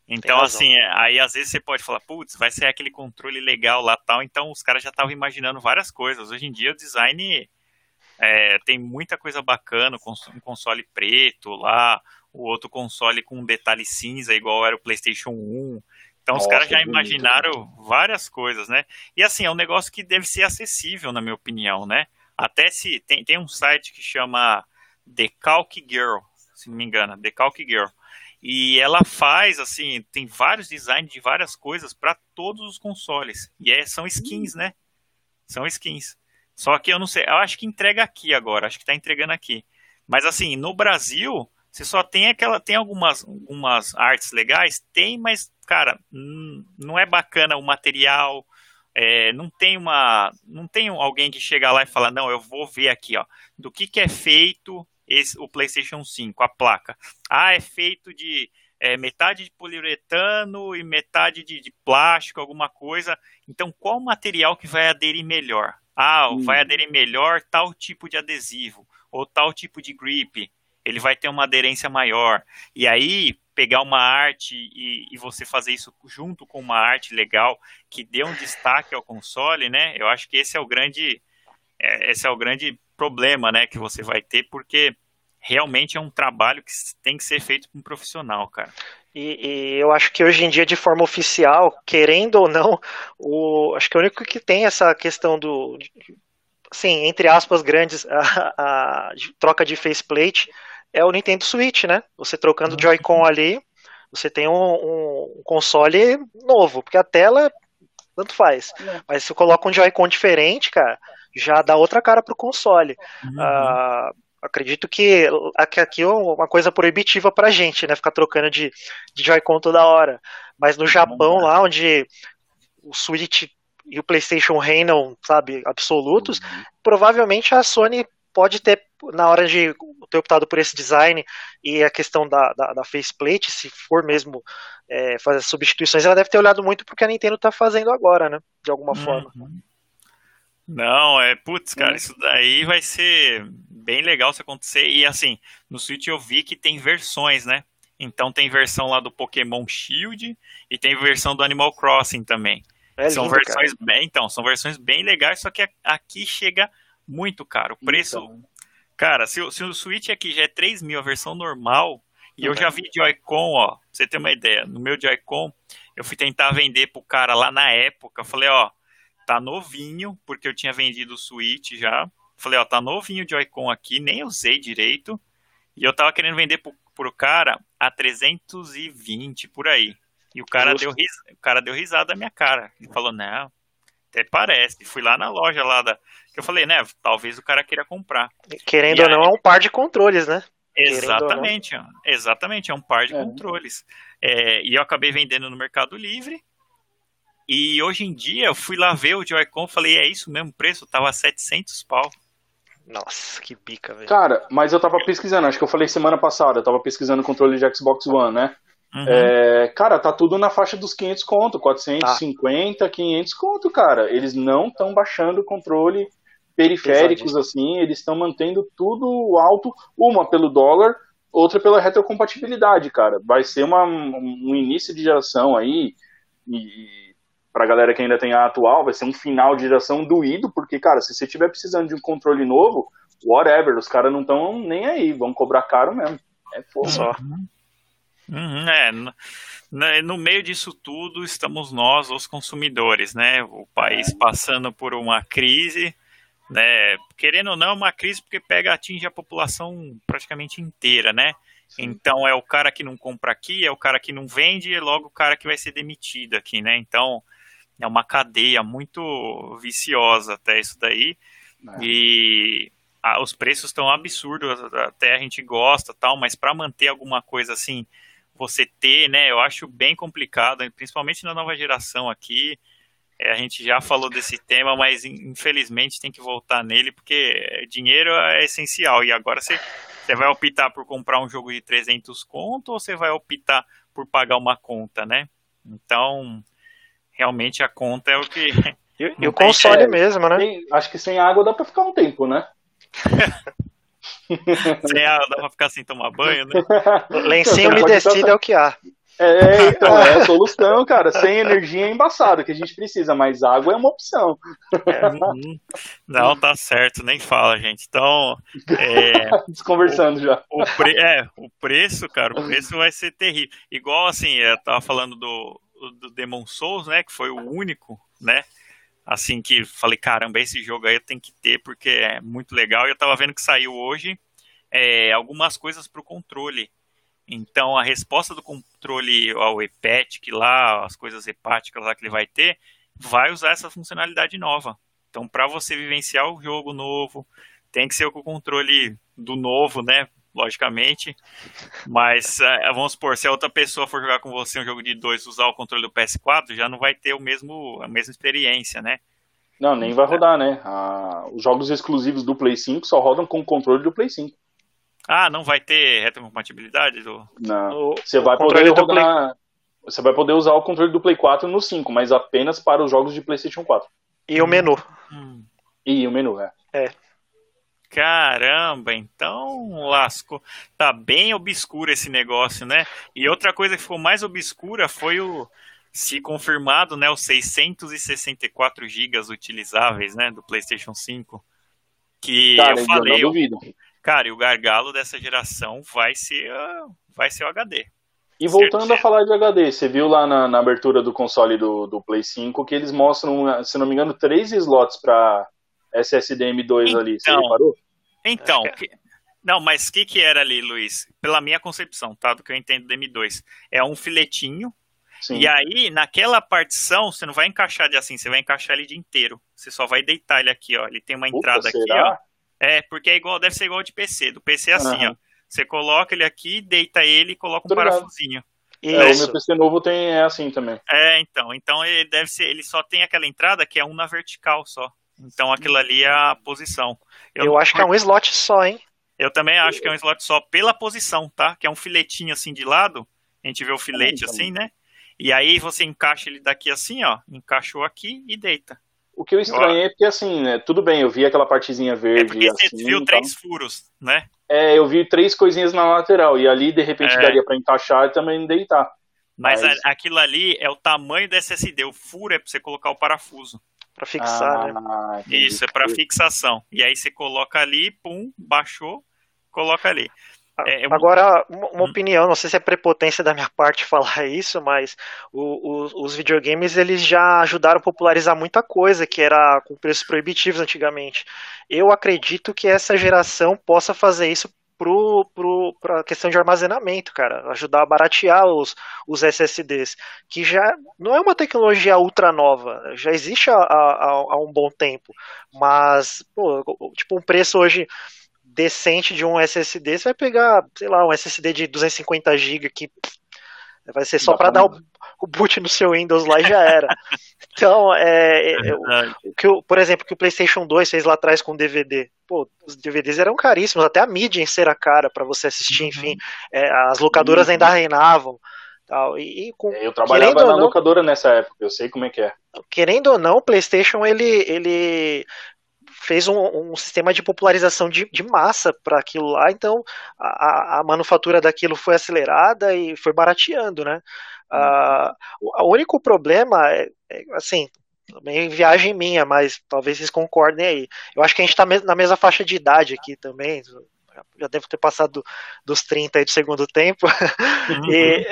Então, assim, aí às vezes você pode falar, putz, vai ser aquele controle legal lá tal. Então, os caras já estavam imaginando várias coisas. Hoje em dia, o design é, tem muita coisa bacana, um console preto lá, o outro console com um detalhe cinza, igual era o PlayStation 1. Então Nossa, os caras já imaginaram bonito. várias coisas, né? E assim, é um negócio que deve ser acessível, na minha opinião, né? Até se tem, tem um site que chama Decalc Girl, se não me engano, Decalc Girl. E ela faz, assim, tem vários designs de várias coisas para todos os consoles. E é, são skins, hum. né? São skins. Só que eu não sei, eu acho que entrega aqui agora, acho que tá entregando aqui. Mas assim, no Brasil, você só tem aquela. Tem algumas, algumas artes legais? Tem, mas, cara, não é bacana o material. É, não tem uma. Não tem alguém que chega lá e fala, não, eu vou ver aqui, ó, do que, que é feito esse, o PlayStation 5, a placa. Ah, é feito de é, metade de poliuretano e metade de, de, plástico, alguma coisa. Então, qual material que vai aderir melhor? Ah, hum. vai aderir melhor tal tipo de adesivo ou tal tipo de grip ele vai ter uma aderência maior. E aí, pegar uma arte e, e, você fazer isso junto com uma arte legal que dê um destaque ao console, né? Eu acho que esse é o grande, é, esse é o grande problema, né, que você vai ter, porque realmente é um trabalho que tem que ser feito por um profissional, cara. E, e, eu acho que hoje em dia, de forma oficial, querendo ou não, o, acho que o único que tem essa questão do, sim, entre aspas grandes, a, a troca de faceplate é o Nintendo Switch, né? Você trocando o Joy-Con ali, você tem um, um, console novo, porque a tela tanto faz. É. Mas se você coloca um Joy-Con diferente, cara, já dá outra cara pro console. Uhum. Uh, acredito que aqui é uma coisa proibitiva pra gente, né? Ficar trocando de, de Joy-Con toda hora. Mas no Japão, lá onde o Switch e o PlayStation reinam, sabe, absolutos, uhum. provavelmente a Sony pode ter, na hora de ter optado por esse design e a questão da, da, da faceplate, se for mesmo é, fazer substituições, ela deve ter olhado muito porque a Nintendo está fazendo agora, né? De alguma uhum. forma. Não, é, putz, cara, uhum. isso daí vai ser bem legal se acontecer. E assim, no Switch eu vi que tem versões, né? Então tem versão lá do Pokémon Shield e tem versão do Animal Crossing também. É são lindo, versões cara. bem, então, são versões bem legais, só que aqui chega muito caro. O preço. Então. Cara, se, se, o Switch aqui já é 3 mil a versão normal, e eu já vi Joy-Con, ó, pra você ter uma ideia, no meu Joy-Con, eu fui tentar vender pro cara lá na época, eu falei, ó, tá novinho, porque eu tinha vendido o Switch já. Falei, ó, tá novinho o Joy-Con aqui, nem usei direito. E eu tava querendo vender pro, pro cara a 320 por aí. E o cara, deu, ris... o cara deu risada da minha cara. Ele falou, não, até parece. Fui lá na loja lá da. Que eu falei, né? Talvez o cara queira comprar. Querendo e ou aí... não, é um par de controles, né? Exatamente, exatamente, é um par de é. controles. É, e eu acabei vendendo no Mercado Livre. E hoje em dia eu fui lá ver o Joy-Con falei, é isso mesmo, o preço tava 700 pau. Nossa, que bica, velho. Cara, mas eu tava pesquisando, acho que eu falei semana passada, eu tava pesquisando o controle de Xbox One, né? Uhum. É, cara, tá tudo na faixa dos 500 conto, 450, ah. 500 conto, cara. Eles não estão baixando o controle periféricos assim, eles estão mantendo tudo alto, uma pelo dólar, outra pela retrocompatibilidade, cara. Vai ser uma, um início de geração aí, e, pra galera que ainda tem a atual, vai ser um final de geração doído, porque, cara, se você estiver precisando de um controle novo, whatever, os caras não estão nem aí, vão cobrar caro mesmo. É. Só. Uhum. Uhum, é, no, no meio disso tudo estamos nós, os consumidores, né? O país é. passando por uma crise, né? Querendo ou não, uma crise porque pega atinge a população praticamente inteira, né? Sim. Então é o cara que não compra aqui, é o cara que não vende, é logo o cara que vai ser demitido aqui, né? Então é uma cadeia muito viciosa até isso daí. É. E ah, os preços estão absurdos, até a gente gosta tal, mas para manter alguma coisa assim você ter, né? Eu acho bem complicado, principalmente na nova geração aqui. É, a gente já falou desse tema, mas infelizmente tem que voltar nele porque dinheiro é essencial. E agora você, você vai optar por comprar um jogo de 300 conto ou você vai optar por pagar uma conta, né? Então, realmente a conta é o que. E, e o console é, mesmo, né? Acho que sem água dá pra ficar um tempo, né? Sem água dá pra ficar sem tomar banho, né? Lencinho umedecido é o que há. É, então, é a solução, cara. Sem energia é embaçado, que a gente precisa, mas água é uma opção. É, não, tá certo, nem fala, gente. Então. É, Desconversando o, já. O pre, é, o preço, cara, o preço vai ser terrível. Igual assim, eu tava falando do, do Demon Souls, né? Que foi o único, né? Assim que falei, caramba, esse jogo aí tenho que ter porque é muito legal. E eu tava vendo que saiu hoje é, algumas coisas para o controle. Então a resposta do controle ao hepatic lá, as coisas hepáticas lá que ele vai ter, vai usar essa funcionalidade nova. Então para você vivenciar o jogo novo, tem que ser com o controle do novo, né? Logicamente. Mas é, vamos supor, se a outra pessoa for jogar com você um jogo de dois usar o controle do PS4, já não vai ter o mesmo, a mesma experiência, né? Não, nem vai rodar, né? Ah, os jogos exclusivos do Play 5 só rodam com o controle do Play 5. Ah, não vai ter retrocompatibilidade do. Não. você vai poder rodar. Você vai poder usar o controle do Play 4 no 5, mas apenas para os jogos de PlayStation 4. E o menu. Hum. E o menu, é. É. Caramba, então lascou. Tá bem obscuro esse negócio, né? E outra coisa que ficou mais obscura foi o, se confirmado, né, os 664 gigas utilizáveis, né, do PlayStation 5. Que cara, eu falei, eu cara, e o gargalo dessa geração vai ser, vai ser o HD. E voltando a falar de HD, você viu lá na, na abertura do console do, do Play 5 que eles mostram, se não me engano, três slots para SSD M2 então, ali, você reparou? Então, que... não, mas o que, que era ali, Luiz? Pela minha concepção, tá? Do que eu entendo do M2. É um filetinho, Sim. E aí, naquela partição, você não vai encaixar de assim, você vai encaixar ele de inteiro. Você só vai deitar ele aqui, ó. Ele tem uma entrada aqui, será? ó. É, porque é igual, deve ser igual de PC. Do PC é assim, uhum. ó. Você coloca ele aqui, deita ele e coloca um Obrigado. parafusinho. É, o meu PC novo tem é assim também. É, então. Então ele deve ser. Ele só tem aquela entrada que é um na vertical só. Então aquilo ali é a posição. Eu, Eu acho que é um slot só, hein? Eu também acho que é um slot só pela posição, tá? Que é um filetinho assim de lado. A gente vê o filete assim, né? E aí você encaixa ele daqui assim, ó. Encaixou aqui e deita. O que eu estranhei é porque assim, né? Tudo bem, eu vi aquela partezinha verde. É porque assim, você viu três furos, né? É, eu vi três coisinhas na lateral. E ali, de repente, é. daria para encaixar e também deitar. Mas, Mas, aquilo ali é o tamanho do SSD. O furo é para você colocar o parafuso. Para fixar, né? ah, né? Isso, é para fixação. E aí você coloca ali, pum, baixou, coloca ali. É, eu... Agora, uma, hum. opinião, não sei se é prepotência da minha parte falar isso, mas o, o, os videogames eles já ajudaram a popularizar muita coisa que era com preços proibitivos antigamente. Eu acredito que essa geração possa fazer isso para a questão de armazenamento, cara, ajudar a baratear os, os SSDs, que já não é uma tecnologia ultra nova, já existe há, há, há um bom tempo, mas, pô, tipo, um preço hoje decente de um SSD, você vai pegar, sei lá, um SSD de 250 GB que vai ser só para dar o, o, boot no seu Windows lá e já era. Então, é, é, é que, por exemplo, que o PlayStation 2 fez lá atrás com DVD. Pô, os DVDs eram caríssimos, até a mídia em ser a cara para você assistir, uhum. enfim. É, as locadoras uhum. ainda reinavam. Tal, e, e com, eu trabalhava na não, locadora nessa época, eu sei como é que é. Querendo ou não, o PlayStation ele, ele fez um, um, sistema de popularização de, de massa para aquilo lá, então a, a, manufatura daquilo foi acelerada e foi barateando, né? Uh, o, único problema é, é, assim, também viagem minha, mas talvez vocês concordem aí. Eu acho que a gente está na mesma faixa de idade aqui também, já devo ter passado dos 30 aí do segundo tempo. Uhum. e,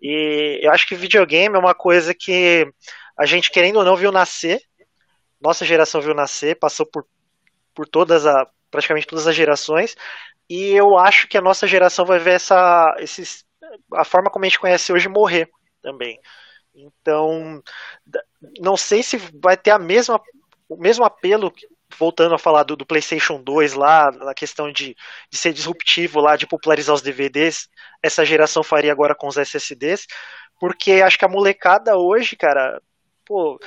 e eu acho que videogame é uma coisa que a gente, querendo ou não, viu nascer nossa geração viu nascer, passou por, por todas a, praticamente todas as gerações, e eu acho que a nossa geração vai ver essa, esses, a forma como a gente conhece hoje morrer também. Então, não sei se vai ter a mesma, o mesmo apelo, voltando a falar do, do PlayStation 2 lá, na questão de, de ser disruptivo lá, de popularizar os DVDs, essa geração faria agora com os SSDs, porque acho que a molecada hoje, cara, pô,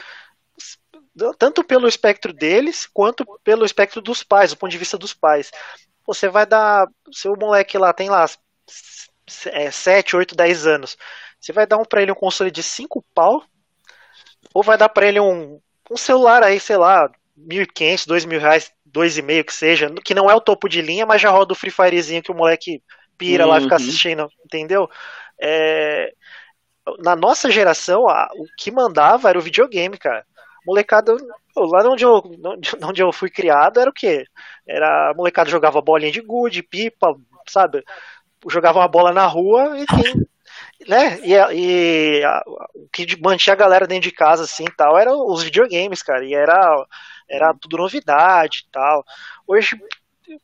tanto pelo espectro deles quanto pelo espectro dos pais, do ponto de vista dos pais. Você vai dar. Seu moleque lá tem lá é, 7, 8, 10 anos. Você vai dar um pra ele um console de 5 pau? Ou vai dar pra ele um, um celular aí, sei lá, 1.500, 2.000 reais, 2,5 que seja, que não é o topo de linha, mas já roda o Free Firezinho que o moleque pira uhum. lá e fica uhum. assistindo, entendeu? É, na nossa geração, a, o que mandava era o videogame, cara molecada, lá onde eu, onde eu fui criado era o quê? Era a molecada jogava bolinha de gude, pipa, sabe? Jogava uma bola na rua e né? E, e a, o que mantinha a galera dentro de casa assim tal eram os videogames, cara. E era era tudo novidade e tal. Hoje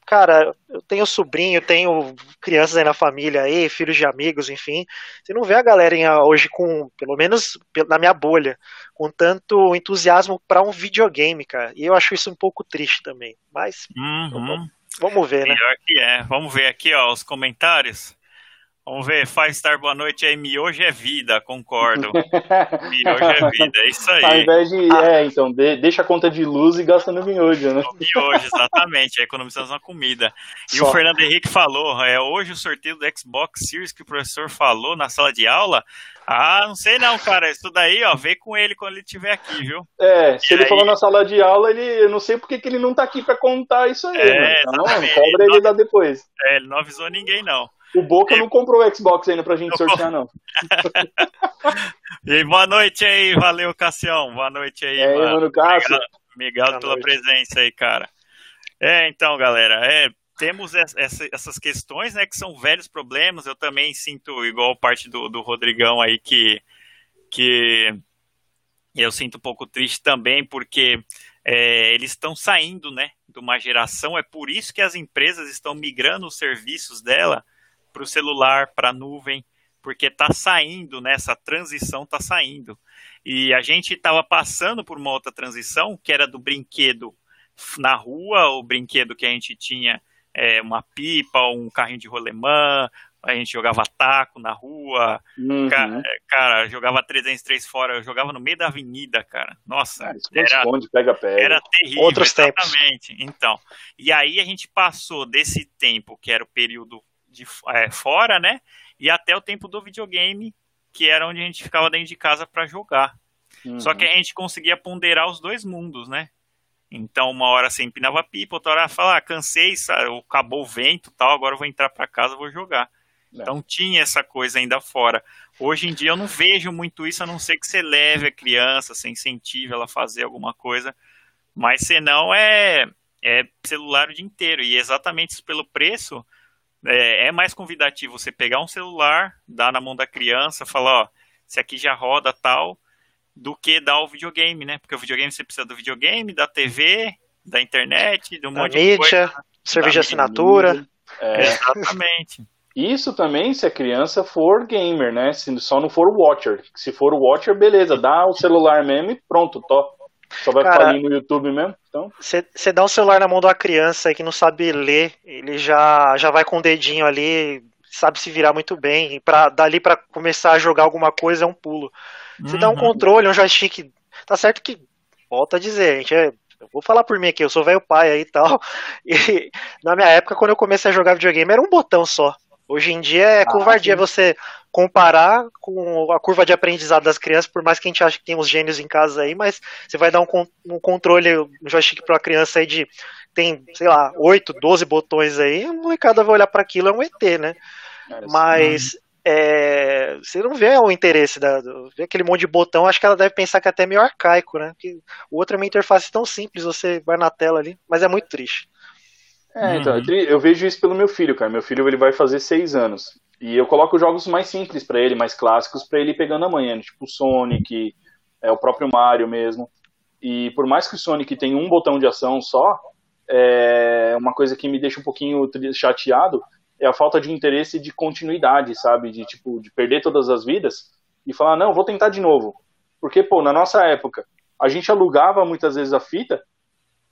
cara, eu tenho sobrinho, tenho crianças aí na família aí, filhos de amigos, enfim. Você não vê a galera hoje com, pelo menos na minha bolha, com tanto entusiasmo para um videogame, cara. E eu acho isso um pouco triste também. Mas uhum. vamos, vamos ver, né? Pior que é. Vamos ver aqui, ó, os comentários. Vamos ver, Five Star, boa noite aí. Miojo é vida, concordo. miojo é vida, é isso aí. Ao invés de. Ah. É, então, de, deixa a conta de luz e gasta no miojo, né? No miojo, exatamente. economizamos na comida. E Só. o Fernando Henrique falou: é hoje o sorteio do Xbox Series que o professor falou na sala de aula. Ah, não sei não, cara. Isso daí, ó, vê com ele quando ele estiver aqui, viu? É, se e ele aí... falou na sala de aula, ele, eu não sei porque que ele não tá aqui pra contar isso aí. É, né? Então, cobra ele, ele lá depois. É, ele não avisou ninguém, não. O Boca não comprou o Xbox ainda pra gente sortear, não. e boa noite aí, valeu, Cassião. Boa noite aí, é, mano. mano Cássio. Obrigado, pela noite. presença aí, cara. É, então, galera, é, temos essa, essas questões, né, que são velhos problemas. Eu também sinto, igual parte do, do Rodrigão aí, que, que eu sinto um pouco triste também, porque é, eles estão saindo, né, de uma geração. É por isso que as empresas estão migrando os serviços dela para o celular, para a nuvem, porque tá saindo, né? Essa transição tá saindo. E a gente estava passando por uma outra transição, que era do brinquedo na rua, o brinquedo que a gente tinha é, uma pipa, um carrinho de rolemã, a gente jogava taco na rua, uhum. cara, cara, jogava 303 fora, eu jogava no meio da avenida, cara. Nossa, ah, era, esconde, pega, pega. era terrível, Outros exatamente. Tempos. Então, e aí a gente passou desse tempo, que era o período de é, fora, né, e até o tempo do videogame, que era onde a gente ficava dentro de casa para jogar. Uhum. Só que a gente conseguia ponderar os dois mundos, né? Então, uma hora você empinava pipa, outra hora falava, ah, cansei, sabe? acabou o vento tal, agora eu vou entrar para casa, vou jogar. É. Então tinha essa coisa ainda fora. Hoje em dia eu não vejo muito isso, a não ser que você leve a criança, você incentive ela a fazer alguma coisa. Mas senão é, é celular o dia inteiro. E exatamente isso pelo preço, é, é, mais convidativo você pegar um celular, dar na mão da criança, falar, ó, esse aqui já roda tal, do que dar o videogame, né? Porque o videogame você precisa do videogame, da TV, da internet, de um da monte mídia, de coisa. Serviço de assinatura. É. Exatamente. Isso também se a criança for gamer, né? Se só não for watcher. Se for watcher, beleza, dá o celular mesmo e pronto, top. Só vai Cara, ficar ali no YouTube mesmo. Você então. dá um celular na mão de uma criança que não sabe ler, ele já, já vai com o dedinho ali, sabe se virar muito bem. E pra, dali para começar a jogar alguma coisa é um pulo. Você uhum. dá um uhum. controle, um joystick. Tá certo que, volta a dizer, a gente é eu vou falar por mim aqui, eu sou velho pai aí e tal. E na minha época, quando eu comecei a jogar videogame, era um botão só. Hoje em dia é ah, covardia sim. você comparar com a curva de aprendizado das crianças, por mais que a gente ache que tem uns gênios em casa aí, mas você vai dar um, um controle, um joystick para uma criança aí de tem, sei lá, 8, 12 botões aí, a molecada vai olhar para aquilo, é um ET, né? Mas é, você não vê o interesse da, vê aquele monte de botão, acho que ela deve pensar que é até meio arcaico, né? Que o outro é uma interface tão simples, você vai na tela ali, mas é muito triste. É, então, uhum. eu vejo isso pelo meu filho, cara. Meu filho ele vai fazer seis anos. E eu coloco jogos mais simples para ele, mais clássicos, para ele ir pegando amanhã, né? tipo Sonic, é, o próprio Mario mesmo. E por mais que o Sonic tenha um botão de ação só, é uma coisa que me deixa um pouquinho chateado é a falta de interesse de continuidade, sabe? De tipo, de perder todas as vidas e falar, não, vou tentar de novo. Porque, pô, na nossa época, a gente alugava muitas vezes a fita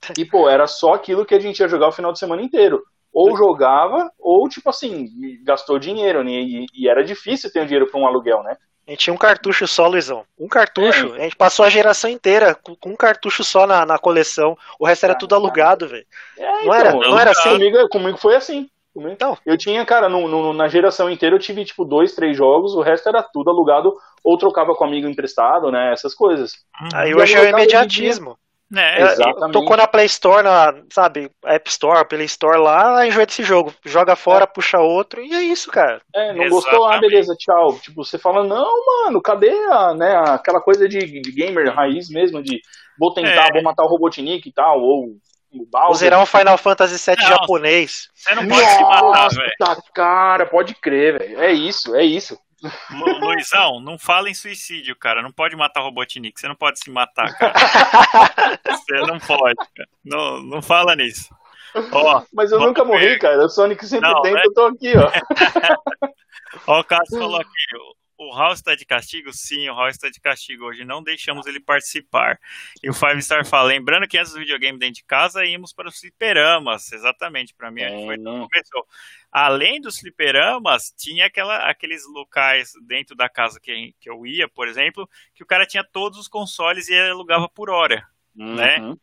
e, pô, era só aquilo que a gente ia jogar o final de semana inteiro. Ou jogava, ou, tipo assim, gastou dinheiro, né? E, e era difícil ter um dinheiro para um aluguel, né? A gente tinha um cartucho só, Luizão. Um cartucho. É. A gente passou a geração inteira com, um cartucho só na, na coleção. O resto era ah, tudo alugado, velho. É, não, então, era, não era assim? Comigo, comigo foi assim. Então, eu tinha, cara, no, no, na geração inteira eu tive, tipo, dois, três jogos, o resto era tudo alugado, ou trocava com amigo emprestado, né, essas coisas. Aí hoje é o imediatismo. É, Exatamente. Tocou na Play Store, na, sabe, App Store, Play Store lá, enjoa desse jogo. Joga fora, é. puxa outro, e é isso, cara. É, não Exatamente. gostou? Ah, beleza, tchau. Tipo, você fala, não, mano, cadê a, né, aquela coisa de, de gamer raiz mesmo, de vou tentar, é. vou matar o Robotnik e tal, ou Vou zerar um Final Fantasy VII não, japonês. Você não pode Nossa, se matar, velho. cara, pode crer, velho. É isso, é isso. Lu, Luizão, não fala em suicídio, cara. Não pode matar Robotnik. Você não pode se matar, cara. você não pode, cara. Não, não fala nisso. Ó, Mas eu nunca morri, cara. O Sonic sempre não, dentro, é... eu tô aqui, ó. ó, o Cássio falou aqui o House está de castigo? Sim, o House está de castigo. Hoje não deixamos ele participar. E o Five Star fala, lembrando que antes do videogame dentro de casa, íamos para os fliperamas. Exatamente, para mim é, foi não. começou. Além dos fliperamas, tinha aquela, aqueles locais dentro da casa que, que eu ia, por exemplo, que o cara tinha todos os consoles e ele alugava por hora, uhum. né?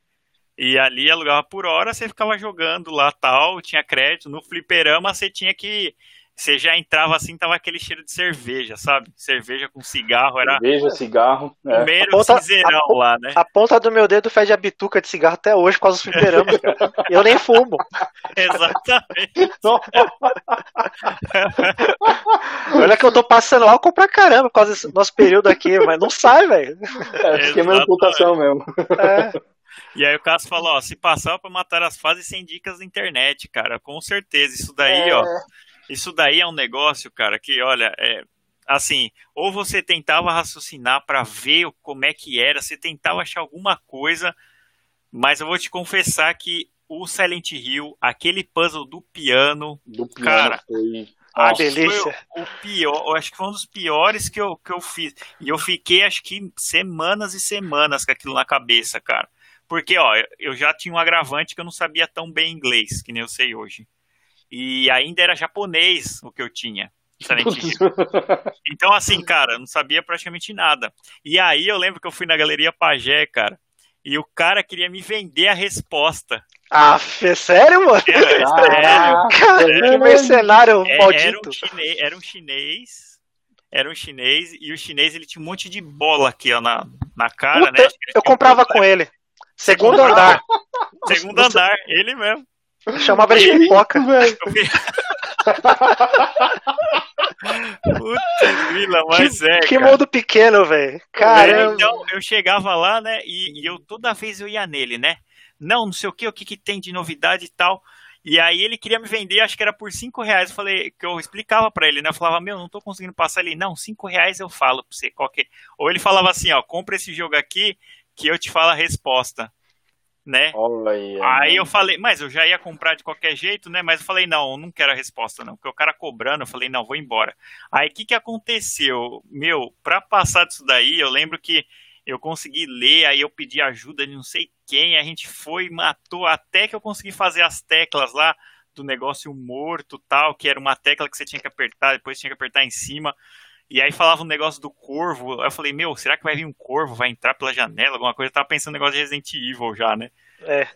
E ali alugava por hora, você ficava jogando lá tal, tinha crédito. No fliperama você tinha que você já entrava assim, tava aquele cheiro de cerveja, sabe? Cerveja com cigarro, era. Cerveja, cigarro. É. Primeiro ponta, cinzeirão a, lá, né? A ponta do meu dedo fede a bituca de cigarro até hoje, por causa dos fliperamas, cara. Eu nem fumo. Exatamente. Olha que eu tô passando álcool pra caramba por causa do nosso período aqui, mas não sai, velho. É, esquema de amputação mesmo. É. E aí o Cássio falou, ó, se passar pra matar as fases sem dicas da internet, cara, com certeza. Isso daí, é. ó, isso daí é um negócio, cara, que olha, é, assim, ou você tentava raciocinar para ver como é que era, você tentava achar alguma coisa, mas eu vou te confessar que o Silent Hill, aquele puzzle do piano. Do piano Cara, foi. Ah, delícia. Foi o pior, eu acho que foi um dos piores que eu, que eu fiz. E eu fiquei, acho que, semanas e semanas com aquilo na cabeça, cara. Porque, ó, eu já tinha um agravante que eu não sabia tão bem inglês, que nem eu sei hoje. E ainda era japonês o que eu tinha. Então, assim, cara, eu não sabia praticamente nada. E aí eu lembro que eu fui na Galeria Pagé, cara, e o cara queria me vender a resposta. Ah, é sério, mano? Caraca, Cara, que mercenário É, era, maldito. um chinês, era um chinês. Era um chinês, e o chinês ele tinha um monte de bola aqui, ó, na, na cara, Puta, né? Eu tinha um comprava com ele. Segundo comprava? andar. Segundo andar, ele mesmo. Eu chamava de pipoca. velho. Eu vi- Putz, grila, mas é. que cara. mundo pequeno, velho. É, Caramba. Então, eu chegava lá, né, e, e eu toda vez eu ia nele, né? Não, não sei o que, o que, que tem de novidade e tal. E aí ele queria me vender, acho que era por cinco reais. Eu falei, que eu explicava pra ele, né? Eu falava, meu, não tô conseguindo passar ele. Não, cinco reais eu falo pra você. Qual que... é?" Ou ele falava assim, ó, compra esse jogo aqui que eu te falo a resposta, né? Aí. Aí eu falei, mas eu já ia comprar de qualquer jeito, né? Mas eu falei, não, eu não quero a resposta, não. Porque o cara cobrando, eu falei, não, vou embora. Aí o que, que aconteceu? Meu, pra passar disso daí, eu lembro que eu consegui ler, aí eu pedi ajuda de não sei quem, a gente foi, matou, até que eu consegui fazer as teclas lá do negócio morto tal, que era uma tecla que você tinha que apertar, depois tinha que apertar em cima. E aí falava um negócio do corvo. Aí eu falei, meu, será que vai vir um corvo? Vai entrar pela janela? Alguma coisa? Eu tava pensando no negócio de Resident Evil já, né? É.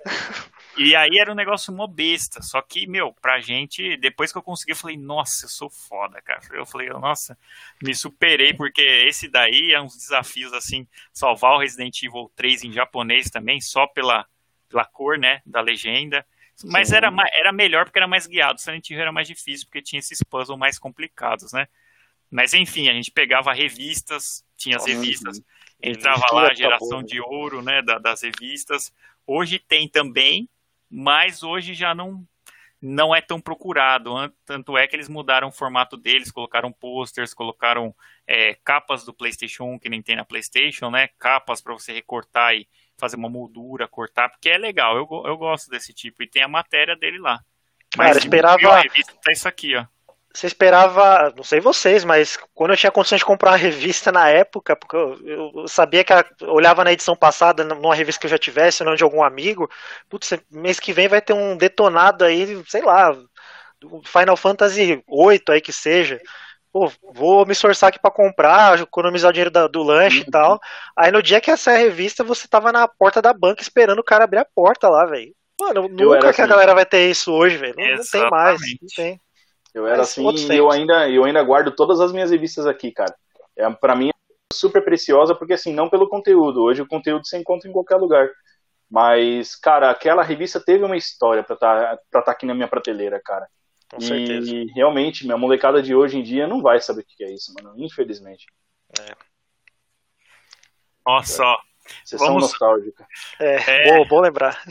E aí era um negócio mó besta. Só que, meu, pra gente, depois que eu consegui, eu falei, nossa, eu sou foda, cara. Eu falei, nossa, me superei, porque esse daí é uns desafios, assim, salvar o Resident Evil 3 em japonês também, só pela, pela cor, né, da legenda. Mas Sim. era, era melhor porque era mais guiado. O Silent Hill era mais difícil porque tinha esses puzzles mais complicados, né? Mas enfim, a gente pegava revistas, tinha as revistas, entrava Revista lá a geração de ouro, né, da- das revistas. Hoje tem também, mas hoje já não não é tão procurado. An- Tanto é que eles mudaram o formato deles, colocaram posters, colocaram é, capas do PlayStation 1 que nem tem na PlayStation, né? Capas para você recortar e fazer uma moldura, cortar, porque é legal. Eu, eu gosto desse tipo e tem a matéria dele lá. Cara, Mas esperava- a revista tá isso aqui, ó. Você esperava, não sei vocês, mas quando eu tinha condições de comprar uma revista na época, porque eu, eu sabia que ela, eu olhava na edição passada, numa revista que eu já tivesse, não de algum amigo, putz, mês que vem vai ter um detonado aí, sei lá, do Final Fantasy VIII aí que seja. Pô, vou me esforçar aqui pra comprar, economizar o dinheiro da- do lanche e tal. Aí no dia que essa revista, você tava na porta da banca esperando o cara abrir a porta lá, velho. Mano, nunca que a assim. galera vai ter isso hoje, velho. Não, não tem mais. Não tem. Eu era Mas assim e eu ainda, eu ainda guardo todas as minhas revistas aqui, cara. É, para mim é super preciosa, porque assim, não pelo conteúdo. Hoje o conteúdo você encontra em qualquer lugar. Mas, cara, aquela revista teve uma história pra estar pra tá aqui na minha prateleira, cara. Com certeza. E realmente, minha molecada de hoje em dia não vai saber o que é isso, mano. Infelizmente. Olha só. Sessão Vamos- nostálgica. É, É. Bom, bom lembrar.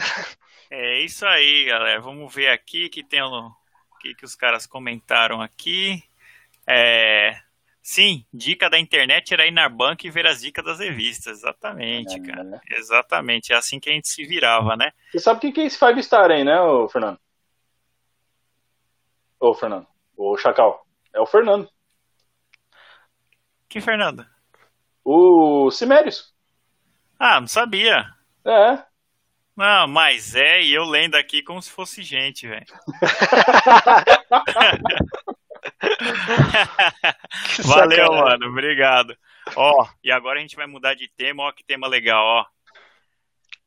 É isso aí, galera. Vamos ver aqui que tem o que, que os caras comentaram aqui. É, sim, dica da internet era ir na banca e ver as dicas das revistas. Exatamente, É, cara. né? Exatamente. É assim que a gente se virava, né? Você sabe o que que é esse Five Star aí, né, ô Fernando? Ô, Fernando. Ô, Chacal. É o Fernando. Que Fernando? O Cimérios. Ah, não sabia. É. Não, mas é, e eu lendo aqui como se fosse gente, velho. Valeu, sacanagem. mano. Obrigado. Ó, e agora a gente vai mudar de tema. Ó, que tema legal, ó.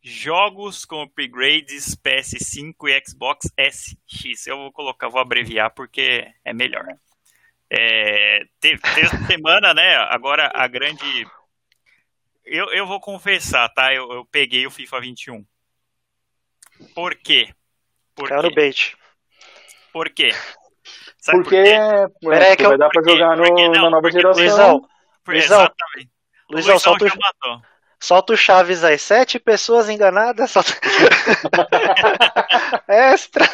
Jogos com upgrades PS5 e Xbox SX. Eu vou colocar, vou abreviar porque é melhor. É, teve, teve semana, né? Agora a grande. Eu, eu vou confessar, tá? Eu, eu peguei o FIFA 21. Por quê? Por Caiu no quê? bait. Por quê? Sabe por Porque, quê? é, Pera aí que eu- vai dar pra jogar no- não, na nova geração. Luizão, Por- Luizão, Exatamente. Luizão, Luizão solta, já o- matou. solta o Chaves aí. Sete pessoas enganadas. Solta... Extra.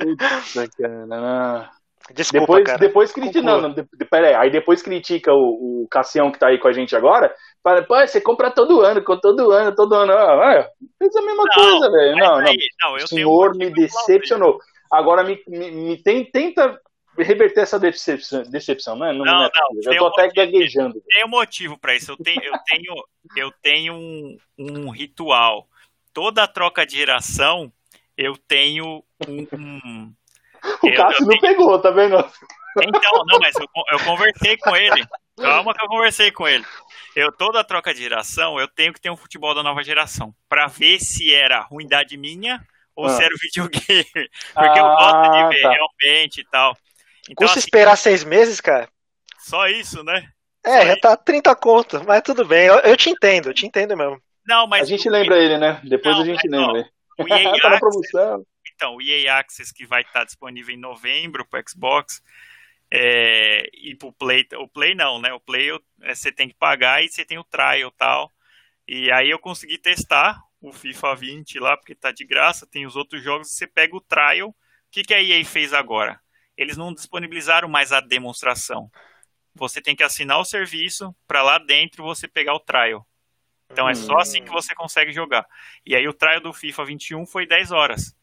Puta, cara. Desculpa, Depois, cara. depois critica. Não, não, de, de- pera aí, aí depois critica o, o Cassião que tá aí com a gente agora, Para, pô, você compra todo ano, todo ano, todo ano. Ah, fez a mesma não, coisa, velho. Não, não. não o senhor me decepcionou. Agora me, me, me tem, tenta reverter essa decepção, decepção né? Não, não, não, não já tô até gaguejando. Tem um motivo para isso. Eu tenho, eu tenho, eu tenho um, um ritual. Toda troca de geração, eu tenho um. um o eu, Cássio eu não tenho... pegou, tá vendo? Então, não, mas eu, eu conversei com ele. Calma que eu conversei com ele. Eu, toda troca de geração, eu tenho que ter um futebol da nova geração. para ver se era ruindade minha ou ah. se era o videogame. Porque ah, eu gosto de ver tá. realmente e tal. Então, Custa assim, esperar seis meses, cara? Só isso, né? É, só já tá 30 conto, mas tudo bem. Eu, eu, te entendo, eu te entendo mesmo. Não, mas a gente lembra ele, né? Depois não, a gente lembra. Ó, o EA tá na promoção. Então, o EA Access que vai estar disponível em novembro para Xbox é, e pro Play, o Play não, né? O Play é, você tem que pagar e você tem o trial tal. E aí eu consegui testar o FIFA 20 lá, porque tá de graça, tem os outros jogos, você pega o trial. O que, que a EA fez agora? Eles não disponibilizaram mais a demonstração. Você tem que assinar o serviço para lá dentro você pegar o trial. Então é só assim que hum. você consegue jogar. E aí o trial do FIFA 21 foi 10 horas.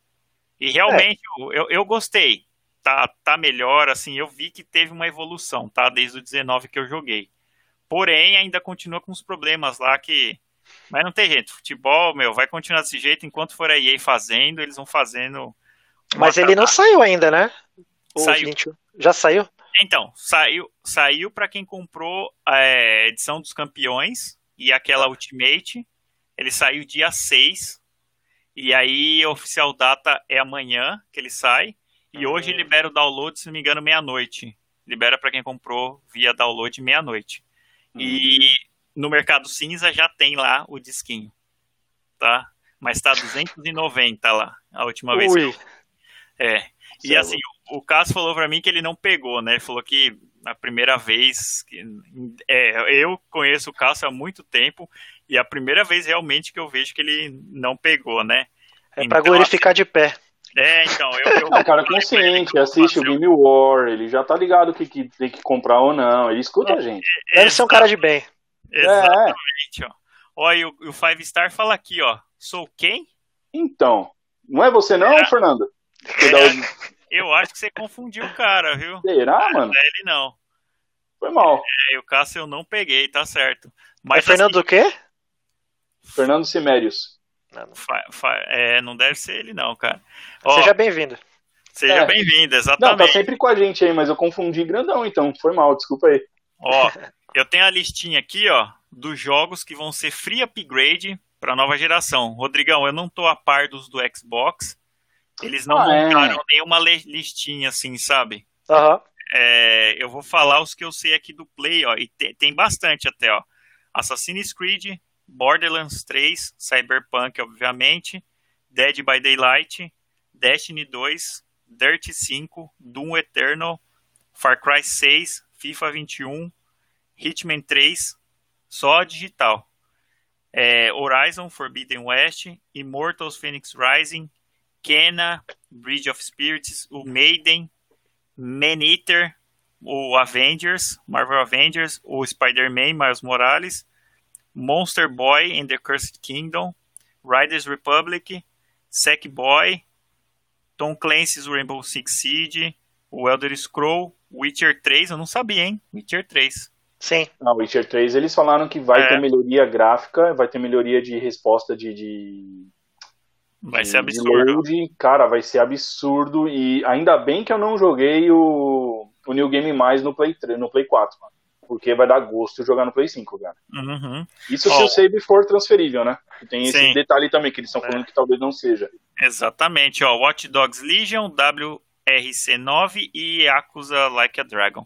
E realmente é. eu, eu gostei. Tá, tá melhor, assim, eu vi que teve uma evolução, tá? Desde o 19 que eu joguei. Porém, ainda continua com os problemas lá que mas não tem jeito. Futebol, meu, vai continuar desse jeito enquanto for a EA fazendo, eles vão fazendo. Mas ele não saiu ainda, né? O saiu. 21. Já saiu? Então, saiu, saiu para quem comprou a é, edição dos campeões e aquela Ultimate. Ele saiu dia 6. E aí, a oficial data é amanhã que ele sai. E uhum. hoje libera o download, se não me engano, meia-noite. Libera para quem comprou via download meia-noite. Uhum. E no mercado cinza já tem lá o disquinho, tá? Mas tá 290 lá, a última vez Ui. que eu... É. E assim, o, o Cássio falou para mim que ele não pegou, né? Ele falou que a primeira vez que é, eu conheço o Cássio há muito tempo e é a primeira vez realmente que eu vejo que ele não pegou, né? É então, para glorificar assim, de pé. É, então, eu. eu não, cara consciente, assiste o Game War, ele já tá ligado que, que tem que comprar ou não, ele escuta é, a gente. Deve ser um cara de bem. Exatamente, é. ó. Ó, e o, o, Five Star fala aqui, ó. Sou quem? Então. Não é você não, é. Fernando? É, eu acho que você confundiu o cara, viu? Será, é, mano? É ele não. Foi mal. É, o Cássio eu não peguei, tá certo. Mas, é Fernando assim, o quê? Fernando Simérios. Não, fa, fa, é, não deve ser ele não, cara. Ó, Seja bem-vindo. Seja é. bem-vindo, exatamente. Não, tá sempre com a gente aí, mas eu confundi grandão, então. Foi mal, desculpa aí. Ó, Eu tenho a listinha aqui, ó, dos jogos que vão ser free upgrade para nova geração. Rodrigão, eu não tô a par dos do Xbox. Eles não ah, montaram é. nenhuma listinha assim, sabe? Uhum. É, eu vou falar os que eu sei aqui do Play, ó, e tem, tem bastante até, ó. Assassin's Creed, Borderlands 3, Cyberpunk, obviamente, Dead by Daylight, Destiny 2, Dirt 5, Doom Eternal, Far Cry 6, FIFA 21, Hitman 3, só digital. É, Horizon Forbidden West, Immortals Phoenix Rising, Kena, Bridge of Spirits, o Maiden, Man-Eater, o Avengers, Marvel Avengers, o Spider-Man Miles Morales, Monster Boy and the Cursed Kingdom, Riders Republic, Sackboy, Tom Clancy's Rainbow Six Siege, o Elder Scroll, Witcher 3, eu não sabia, hein? Witcher 3. Sim. Na Witcher 3 eles falaram que vai é. ter melhoria gráfica, vai ter melhoria de resposta de. de vai de, ser absurdo. Load. Cara, vai ser absurdo. E ainda bem que eu não joguei o, o New Game Mais no Play, 3, no Play 4, mano. Porque vai dar gosto jogar no Play 5, cara. Uhum. Isso oh. se o save for transferível, né? Tem esse Sim. detalhe também, que eles estão falando é. que talvez não seja. Exatamente, ó. Watch Dogs Legion, WRC9 e Yakuza Like a Dragon.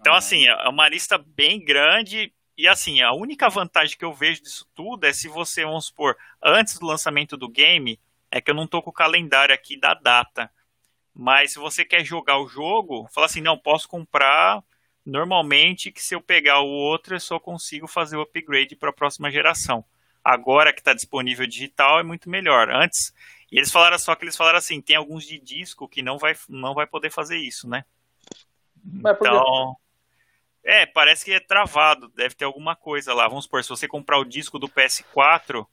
Então, ah. assim, é uma lista bem grande. E assim, a única vantagem que eu vejo disso tudo é se você, vamos supor, antes do lançamento do game, é que eu não tô com o calendário aqui da data. Mas se você quer jogar o jogo, fala assim, não, posso comprar normalmente que se eu pegar o outro eu só consigo fazer o upgrade para a próxima geração. Agora que está disponível digital é muito melhor. Antes, e eles falaram só que eles falaram assim, tem alguns de disco que não vai, não vai poder fazer isso, né? Mas então, É, parece que é travado, deve ter alguma coisa lá. Vamos supor, se você comprar o disco do PS4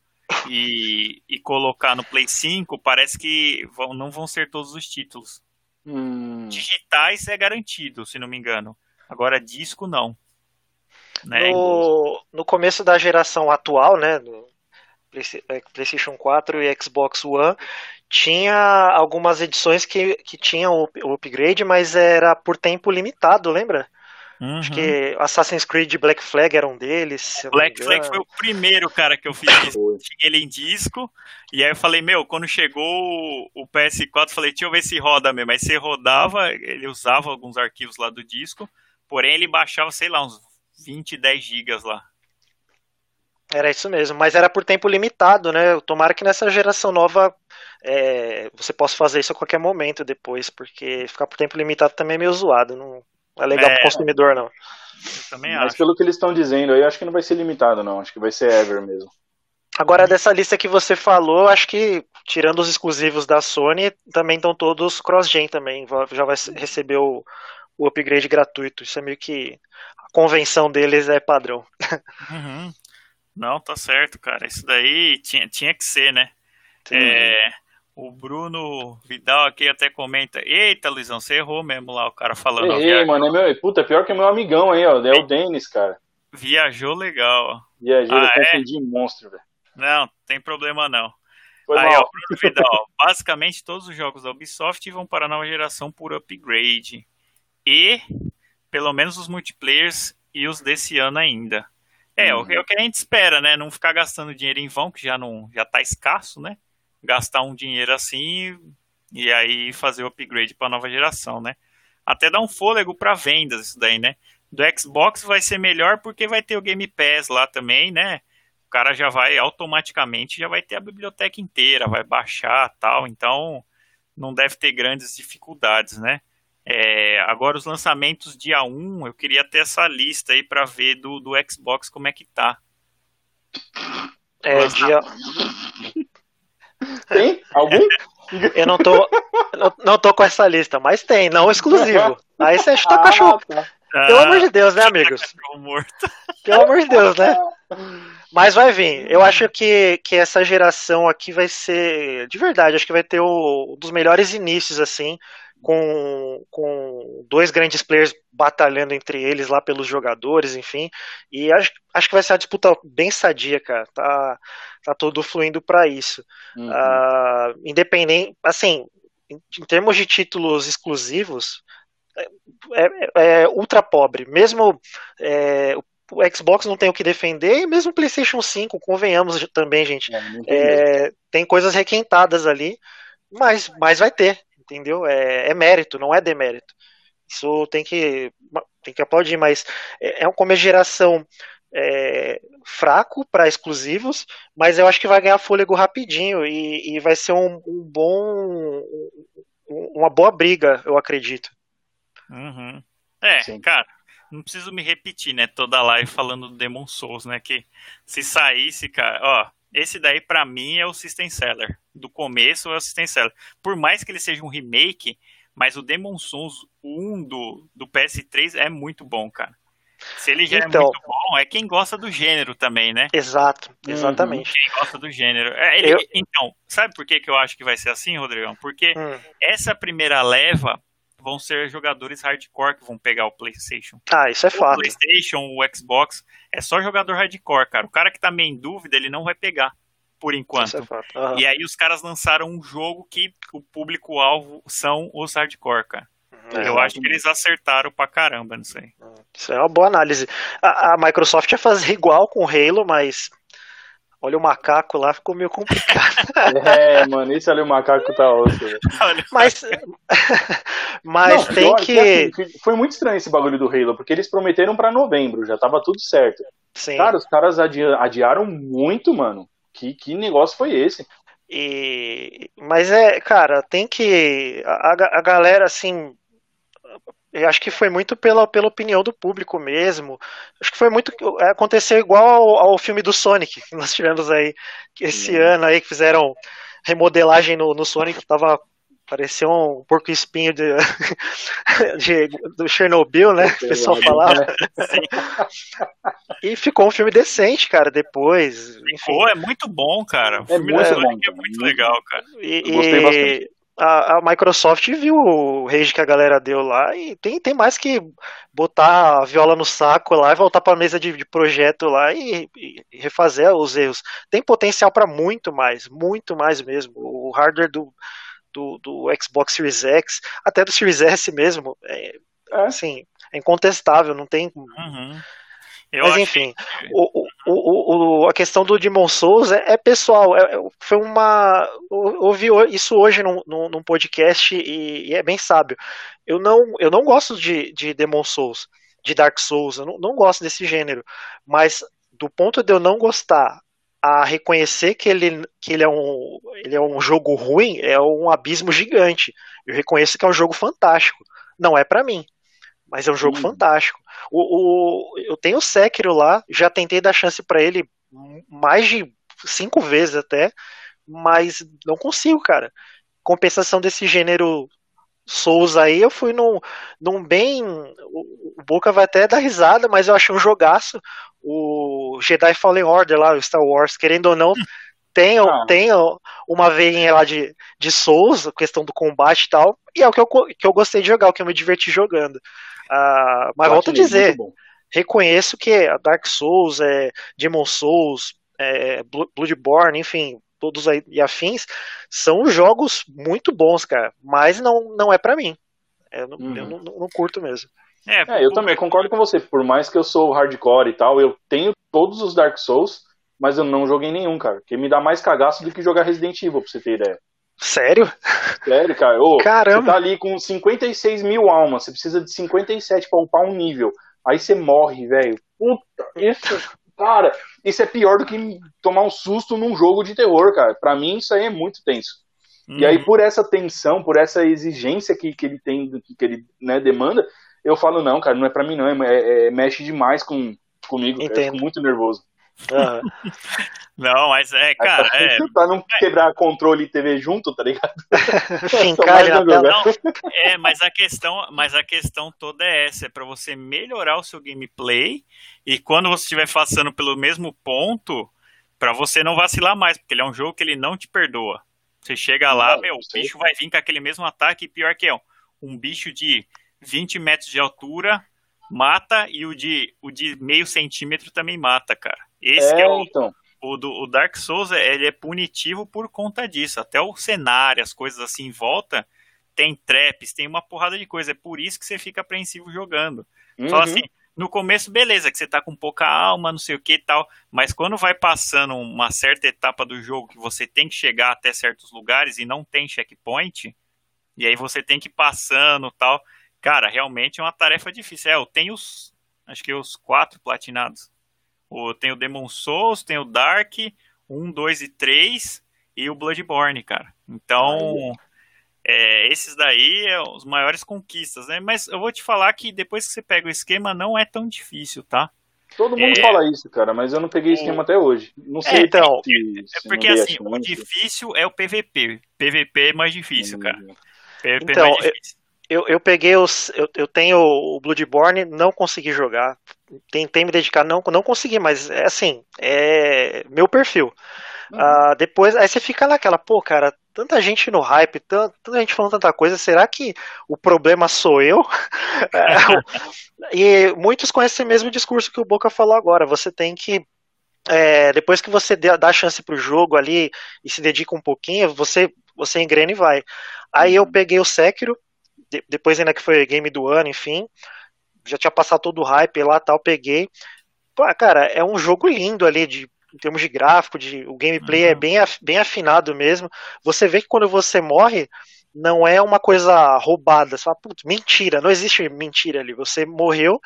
e, e colocar no Play 5, parece que vão, não vão ser todos os títulos. Hum. Digitais é garantido, se não me engano. Agora, disco não. Né? No, no começo da geração atual, né, no é, PlayStation 4 e Xbox One, tinha algumas edições que, que tinham o upgrade, mas era por tempo limitado, lembra? Uhum. Acho que Assassin's Creed Black Flag era um deles. Black Flag foi o primeiro, cara, que eu fiz isso. Tinha ele em disco. E aí eu falei, meu, quando chegou o PS4, falei, deixa eu ver se roda mesmo. Aí você rodava, ele usava alguns arquivos lá do disco. Porém, ele baixava, sei lá, uns 20, 10 gigas lá. Era isso mesmo, mas era por tempo limitado, né? Tomara que nessa geração nova é, você possa fazer isso a qualquer momento depois, porque ficar por tempo limitado também é meio zoado. Não, é legal é, pro consumidor, não. também Mas acho. pelo que eles estão dizendo aí, acho que não vai ser limitado, não. Acho que vai ser ever mesmo. Agora, dessa lista que você falou, acho que, tirando os exclusivos da Sony, também estão todos cross-gen também. Já vai receber o, o upgrade gratuito. Isso é meio que. A convenção deles é padrão. Uhum. Não, tá certo, cara. Isso daí tinha, tinha que ser, né? É, o Bruno Vidal aqui até comenta: Eita, Luizão, você errou mesmo lá, o cara falando. Errei, mano, é meu, puta, é pior que meu amigão aí, ó. É o Denis, cara. Viajou legal, ó. Viajou, ah, eu é? confundi monstro, velho. Não, tem problema não. Foi aí, mal. ó, Bruno Vidal, basicamente todos os jogos da Ubisoft vão para a nova geração por upgrade. E, pelo menos os multiplayers e os desse ano ainda. É, uhum. é o que a gente espera, né? Não ficar gastando dinheiro em vão, que já não já tá escasso, né? gastar um dinheiro assim e aí fazer o upgrade para nova geração, né? Até dá um fôlego para vendas isso daí, né? Do Xbox vai ser melhor porque vai ter o Game Pass lá também, né? O cara já vai automaticamente já vai ter a biblioteca inteira, vai baixar tal, então não deve ter grandes dificuldades, né? É, agora os lançamentos dia 1, eu queria ter essa lista aí para ver do, do Xbox como é que tá. É, dia, tem? Algum? Eu não tô, não, não tô com essa lista, mas tem, não exclusivo. Aí você chuta ah, cachorro. Tá. Pelo amor de Deus, né, amigos? Pelo amor de Deus, né? Mas vai vir. Eu acho que, que essa geração aqui vai ser. De verdade, acho que vai ter o, um dos melhores inícios, assim com, com dois grandes players batalhando entre eles lá pelos jogadores, enfim. E acho, acho que vai ser uma disputa bem sadia, cara. Tá, tá tudo fluindo para isso. Uhum. Uh, independente, assim, em, em, termos de títulos exclusivos, é, é, é ultra pobre. Mesmo é, o Xbox não tem o que defender, e mesmo o PlayStation 5, convenhamos também, gente. É, tem coisas requentadas ali, mas, mas vai ter entendeu? É, é mérito, não é demérito. Isso tem que, tem que aplaudir, mas é, é um começo de geração é, fraco para exclusivos, mas eu acho que vai ganhar fôlego rapidinho e, e vai ser um, um, bom, uma boa briga, eu acredito. Uhum. É, Sim. cara, não preciso me repetir, né? Toda live falando do Demon Souls, né? Que se saísse, cara, ó, esse daí, para mim, é o System Seller. Do começo é o System Seller. Por mais que ele seja um remake, mas o Demon Souls 1 do, do PS3 é muito bom, cara. Se ele já é então, é muito bom, é quem gosta do gênero também, né? Exato, uhum. exatamente. Quem gosta do gênero. É, ele, eu... Então, sabe por que, que eu acho que vai ser assim, Rodrigão? Porque hum. essa primeira leva vão ser jogadores hardcore que vão pegar o PlayStation. Ah, isso é fato. O PlayStation, o Xbox, é só jogador hardcore, cara. O cara que tá meio em dúvida, ele não vai pegar, por enquanto. Isso é fato. Uhum. E aí os caras lançaram um jogo que o público-alvo são os hardcore, cara. Uhum. Eu acho que eles acertaram pra caramba, não sei. Isso é uma boa análise. A, a Microsoft ia fazer igual com o Halo, mas Olha o macaco lá, ficou meio complicado. é, mano, isso ali o macaco tá osso. Mas, mas Não, tem que... Assim, foi muito estranho esse bagulho do Halo, porque eles prometeram para novembro, já tava tudo certo. Sim. Cara, os caras adiaram muito, mano. Que, que negócio foi esse? E, mas é, cara, tem que. A, a galera, assim, eu acho que foi muito pela, pela opinião do público mesmo. Acho que foi muito. É, aconteceu igual ao, ao filme do Sonic que nós tivemos aí esse ano aí, que fizeram remodelagem no, no Sonic, que tava Parecia um porco espinho de, de, do Chernobyl, né? O pessoal falava. e ficou um filme decente, cara, depois. Enfim. Pô, é muito bom, cara. O É filme muito bom, Sonic é cara. muito legal, cara. E, Eu gostei e bastante. A, a Microsoft viu o rage que a galera deu lá e tem, tem mais que botar a viola no saco lá e voltar pra mesa de, de projeto lá e, e refazer os erros. Tem potencial pra muito mais, muito mais mesmo. O hardware do, do, do Xbox Series X, até do Series S mesmo, é, É. assim, é incontestável, não tem Uhum. Mas achei enfim, o, o, o, o- a questão do Demon Souls é, é pessoal. é- é- foi uma. Ouvi isso hoje num, num, podcast e, e é bem sábio. Eu não, eu não gosto de, de Demon Souls, de Dark Souls, eu não, não gosto desse gênero. Mas do ponto de eu não gostar a reconhecer que ele, que ele, é, um, ele é um jogo ruim, é um abismo gigante. Eu reconheço que é um jogo fantástico. Não é pra mim, mas é um jogo Hum. fantástico. O, o- eu tenho o Sekiro lá, já tentei dar chance pra ele mais de cinco vezes até, mas não consigo, cara. Compensação desse gênero Souls aí, eu fui num, num bem. O, o Boca vai até dar risada, mas eu achei um jogaço. O Jedi Fallen Order lá, o Star Wars, querendo ou não, tem, Ah. tem uma veinha lá de, de Souls, questão do combate e tal, e é o que eu, que eu gostei de jogar, o que eu me diverti jogando. Ah, mas volto a dizer, reconheço que a Dark Souls, é, Demon Souls, é, Blo- Bloodborne, enfim, todos aí e afins, são jogos muito bons, cara, mas não, não é pra mim. É, Eu, não, Uhum. eu não, não- não curto mesmo. É, É, eu também concordo com você. Por mais que eu sou hardcore e tal, eu tenho todos os Dark Souls, mas eu não joguei nenhum, cara. Porque me dá mais cagaço do que jogar Resident Evil, pra você ter ideia. Sério? Sério, cara. Ô, Caramba. Você tá ali com 56 mil almas, você precisa de 57 pra upar um nível. Aí você morre, velho. Puta, isso. Cara, isso é pior do que tomar um susto num jogo de terror, cara. Pra mim, isso aí é muito tenso. E aí, Uhum. por essa tensão, por essa exigência que, que ele tem, que, ele né, demanda, eu falo, não, cara, não é pra mim, não. É, é- é- mexe demais com, comigo. Cara. Eu Entendo. fico muito nervoso. Não, mas é, cara, é, pra não quebrar controle e TV junto, tá ligado? Fincar ele na um tela. jogo. Não, é, mas a questão, mas a questão toda é essa, é para você melhorar o seu gameplay e quando você estiver passando pelo mesmo ponto, para você não vacilar mais, porque ele é um jogo que ele não te perdoa. Você chega lá, Não, meu, o bicho vai vir com aquele mesmo ataque, e pior que é, um bicho de 20 metros de altura mata e o de, o de meio centímetro também mata, cara. Esse é É, o, então. o, do, o Dark Souls, é- ele é punitivo por conta disso. Até o cenário, as coisas assim em volta, tem traps, tem uma porrada de coisa. É por isso que você fica apreensivo jogando. Só Uhum. assim, no começo, beleza, que você tá com pouca alma, não sei o que e tal. Mas quando vai passando uma certa etapa do jogo que você tem que chegar até certos lugares e não tem checkpoint, e aí você tem que ir passando tal. Cara, realmente é uma tarefa difícil. É, eu tenho os. Acho que os quatro platinados. O, tem o Demon Souls, tem o Dark, 1, 2 e 3 e o Bloodborne, cara. Então, é, esses daí é os maiores conquistas, né? Mas eu vou te falar que depois que você pega o esquema, não é tão difícil, tá? Todo mundo É. fala isso, cara, mas eu não peguei esquema até hoje. Não sei então, se, É se porque assim, o difícil é o PVP. PVP é mais difícil, cara. PVP Então, é mais difícil. Eu, eu peguei os. Eu, eu tenho o Bloodborne, não consegui jogar. Tentei me dedicar, não, não consegui, mas é assim, é meu perfil. Uhum. Ah, depois, aí você fica naquela, pô, cara, tanta gente no hype, tanta, tanta gente falando tanta coisa, será que o problema sou eu? É, e muitos conhecem o mesmo discurso que o Boca falou agora. Você tem que. é, depois que você dá a chance pro jogo ali e se dedica um pouquinho, você, você engrena e vai. Aí eu peguei o Sekiro, de- depois ainda que foi game do ano, enfim. Já tinha passado todo o hype lá tal, peguei. Pô, cara, é um jogo lindo ali, de, em termos de gráfico, de, o gameplay é Uhum. bem, af- bem afinado mesmo. Você vê que quando você morre, não é uma coisa roubada. Você fala, putz, mentira, não existe mentira ali. Você morreu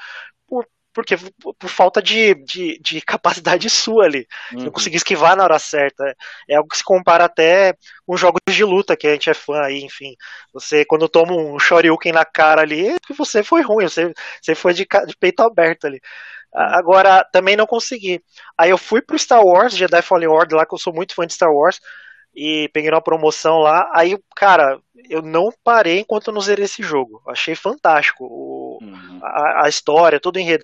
por, porque, por, falta de, de, de capacidade sua ali. Uhum. Não conseguir esquivar na hora certa. É algo que se compara até com jogos de luta, que a gente é fã aí, enfim. Você, quando toma um Shoryuken na cara ali, é porque você foi ruim, você, você foi de, de peito aberto ali. Agora, também não consegui. Aí eu fui pro Star Wars, Jedi Fallen Order, lá que eu sou muito fã de Star Wars, e peguei uma promoção lá. Aí, cara, eu não parei enquanto eu não zerei esse jogo. Achei fantástico o, uhum. a, a, história, todo o enredo.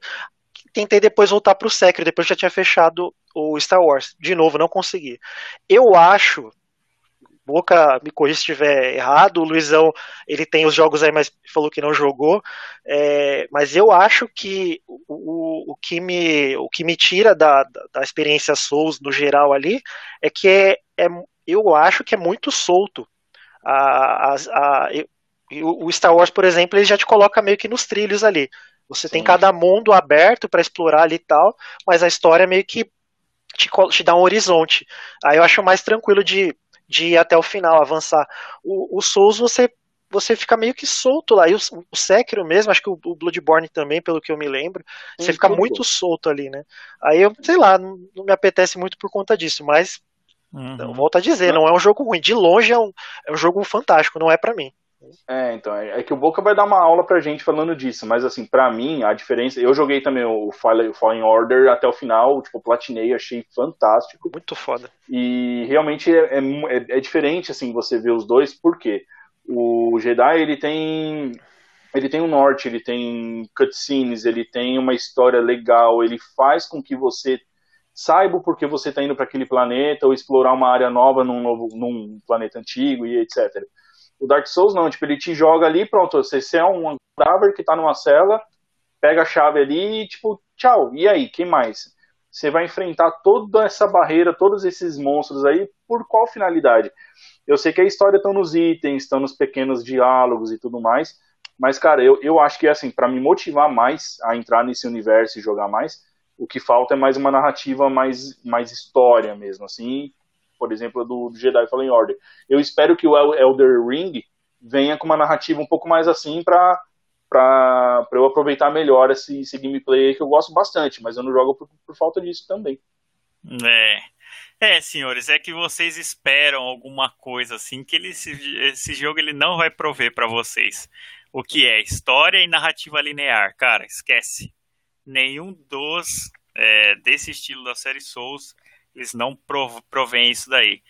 Tentei depois voltar pro Sekiro, depois já tinha fechado o Star Wars. De novo, não consegui. Eu acho, Boca, me corrija se estiver errado. O Luizão, ele tem os jogos aí, mas falou que não jogou. É, mas eu acho que o, o, que, me, o que me tira da, da, da experiência Souls no geral ali é que é, é, eu acho que é muito solto. A, a, a, o Star Wars, por exemplo, ele já te coloca meio que nos trilhos ali. Você Sim. tem cada mundo aberto para explorar ali e tal, mas a história meio que te, te dá um horizonte. Aí eu acho mais tranquilo de de ir até o final, avançar. O, o Souls você você fica meio que solto lá. E o, o Sekiro mesmo, acho que o, o, Bloodborne também, pelo que eu me lembro, você fica muito solto ali, né? Aí eu, sei lá, não, não me apetece muito por conta disso, mas uhum. volto a dizer, não é um jogo ruim. De longe é um, é um jogo fantástico, não é para mim. É, então, é, é que o Boca vai dar uma aula pra gente falando disso, mas assim, pra mim, a diferença. Eu joguei também o Fallen Order até o final, tipo, platinei, achei fantástico. Muito foda. E realmente é, é, é diferente, assim, você ver os dois, porque o Jedi, ele tem. Ele tem um norte, ele tem cutscenes, ele tem uma história legal, ele faz com que você saiba porque você está indo para aquele planeta ou explorar uma área nova num, novo, num planeta antigo e etc. O Dark Souls não, tipo, ele te joga ali, pronto, você, é um cadáver que tá numa cela, pega a chave ali e, tipo, tchau, e aí, quem mais? Você vai enfrentar toda essa barreira, todos esses monstros aí, por qual finalidade? Eu sei que a história está nos itens, estão nos pequenos diálogos e tudo mais, mas, cara, eu, eu acho que, assim, para me motivar mais a entrar nesse universo e jogar mais, o que falta é mais uma narrativa, mais, mais história mesmo, assim, por exemplo, do, do Jedi Fallen Order. Eu espero que o Elder Ring venha com uma narrativa um pouco mais assim para para eu aproveitar melhor esse, esse gameplay que eu gosto bastante, mas eu não jogo por, por falta disso também. É. É, senhores, é que vocês esperam alguma coisa assim que ele, esse, esse jogo ele não vai prover para vocês. O que é história e narrativa linear, cara, esquece. Nenhum dos é, desse estilo da série Souls eles não provém isso daí.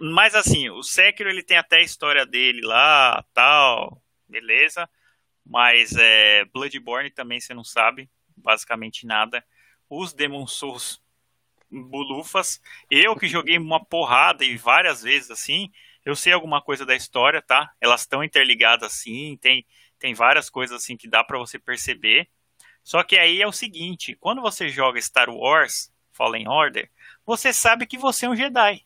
Mas assim, o Sekiro ele tem até a história dele lá, tal, beleza. Mas é, Bloodborne também você não sabe basicamente nada. Os Demon Souls bulufas. Eu que joguei uma porrada e várias vezes assim, eu sei alguma coisa da história, tá? Elas estão interligadas assim, tem tem várias coisas assim que dá para você perceber. Só que aí é o seguinte, quando você joga Star Wars Fallen Order, você sabe que você é um Jedi.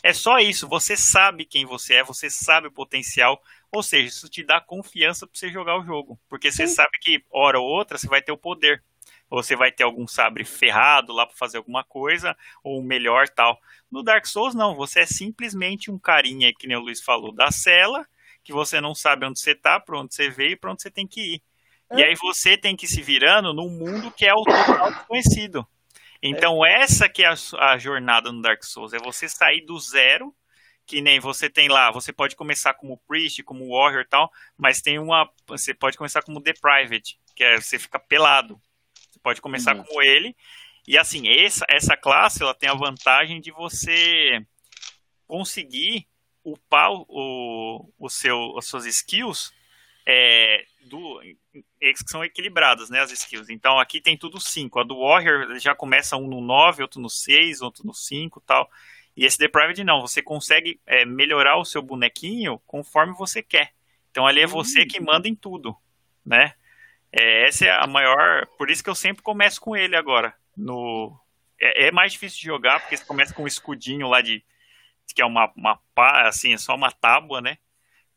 É só isso, você sabe quem você é, você sabe o potencial, ou seja, isso te dá confiança para você jogar o jogo, porque você Sim. sabe que hora ou outra você vai ter o poder. Ou você vai ter algum sabre ferrado lá para fazer alguma coisa, ou melhor tal. No Dark Souls, não, você é simplesmente um carinha, que nem o Luiz falou, da cela, que você não sabe onde você tá, para onde você veio e para onde você tem que ir. E aí você tem que se virando num mundo que é o total desconhecido. Então, essa que é a, a, jornada no Dark Souls, é você sair do zero, que nem você tem lá, você pode começar como Priest, como Warrior e tal, mas tem uma, você pode começar como Deprived, que é você fica pelado. Você pode começar uhum. como ele, e assim, essa, essa classe, ela tem a vantagem de você conseguir upar o, o seu, as suas skills é, do, que são equilibradas, né, as skills. Então aqui tem tudo 5. A do Warrior já começa um no 9, outro no 6, outro no 5 tal. E esse Deprived não, você consegue é, melhorar o seu bonequinho conforme você quer. Então ali é você que manda em tudo, né? É, essa é a maior. Por isso que eu sempre começo com ele agora. No é, é mais difícil de jogar porque você começa com um escudinho lá de que é uma, uma assim, é só uma tábua, né?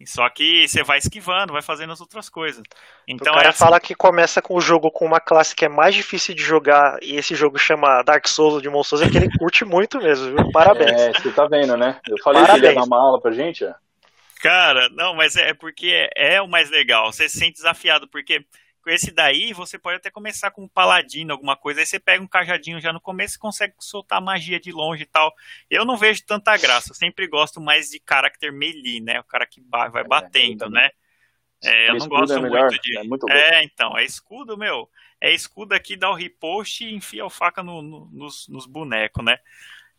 Só que você vai esquivando, vai fazendo as outras coisas. Então, o cara é assim... fala que começa com o jogo com uma classe que é mais difícil de jogar e esse jogo chama Dark Souls de Souls, é que ele curte muito mesmo, viu? Parabéns. É, você tá vendo, né? Eu falei Parabéns. que ele ia dar uma aula pra gente, ó. Cara, não, mas é porque é o mais legal. Você se sente desafiado, porque esse daí, você pode até começar com um paladino, alguma coisa. Aí você pega um cajadinho já no começo e consegue soltar magia de longe e tal. Eu não vejo tanta graça. Eu sempre gosto mais de caráter melee, né? O cara que vai é, batendo, né? É, eu não gosto é muito de. É, muito é, então, é escudo, meu. É escudo aqui, dá o repost e enfia a faca no, no, nos, nos bonecos, né?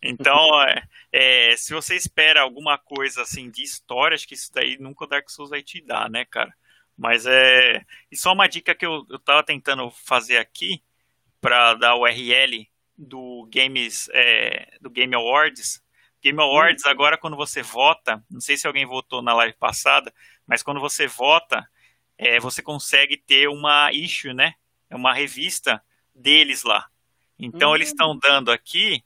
Então, é, é, se você espera alguma coisa assim de história, acho que isso daí nunca o Dark Souls vai te dar, né, cara? Mas é. E só uma dica que eu, eu tava tentando fazer aqui para dar o URL do Games é, do Game Awards. Game Awards, hum. agora quando você vota, não sei se alguém votou na live passada, mas quando você vota, é, você consegue ter uma issue, né? É uma revista deles lá. Então hum. eles estão dando aqui,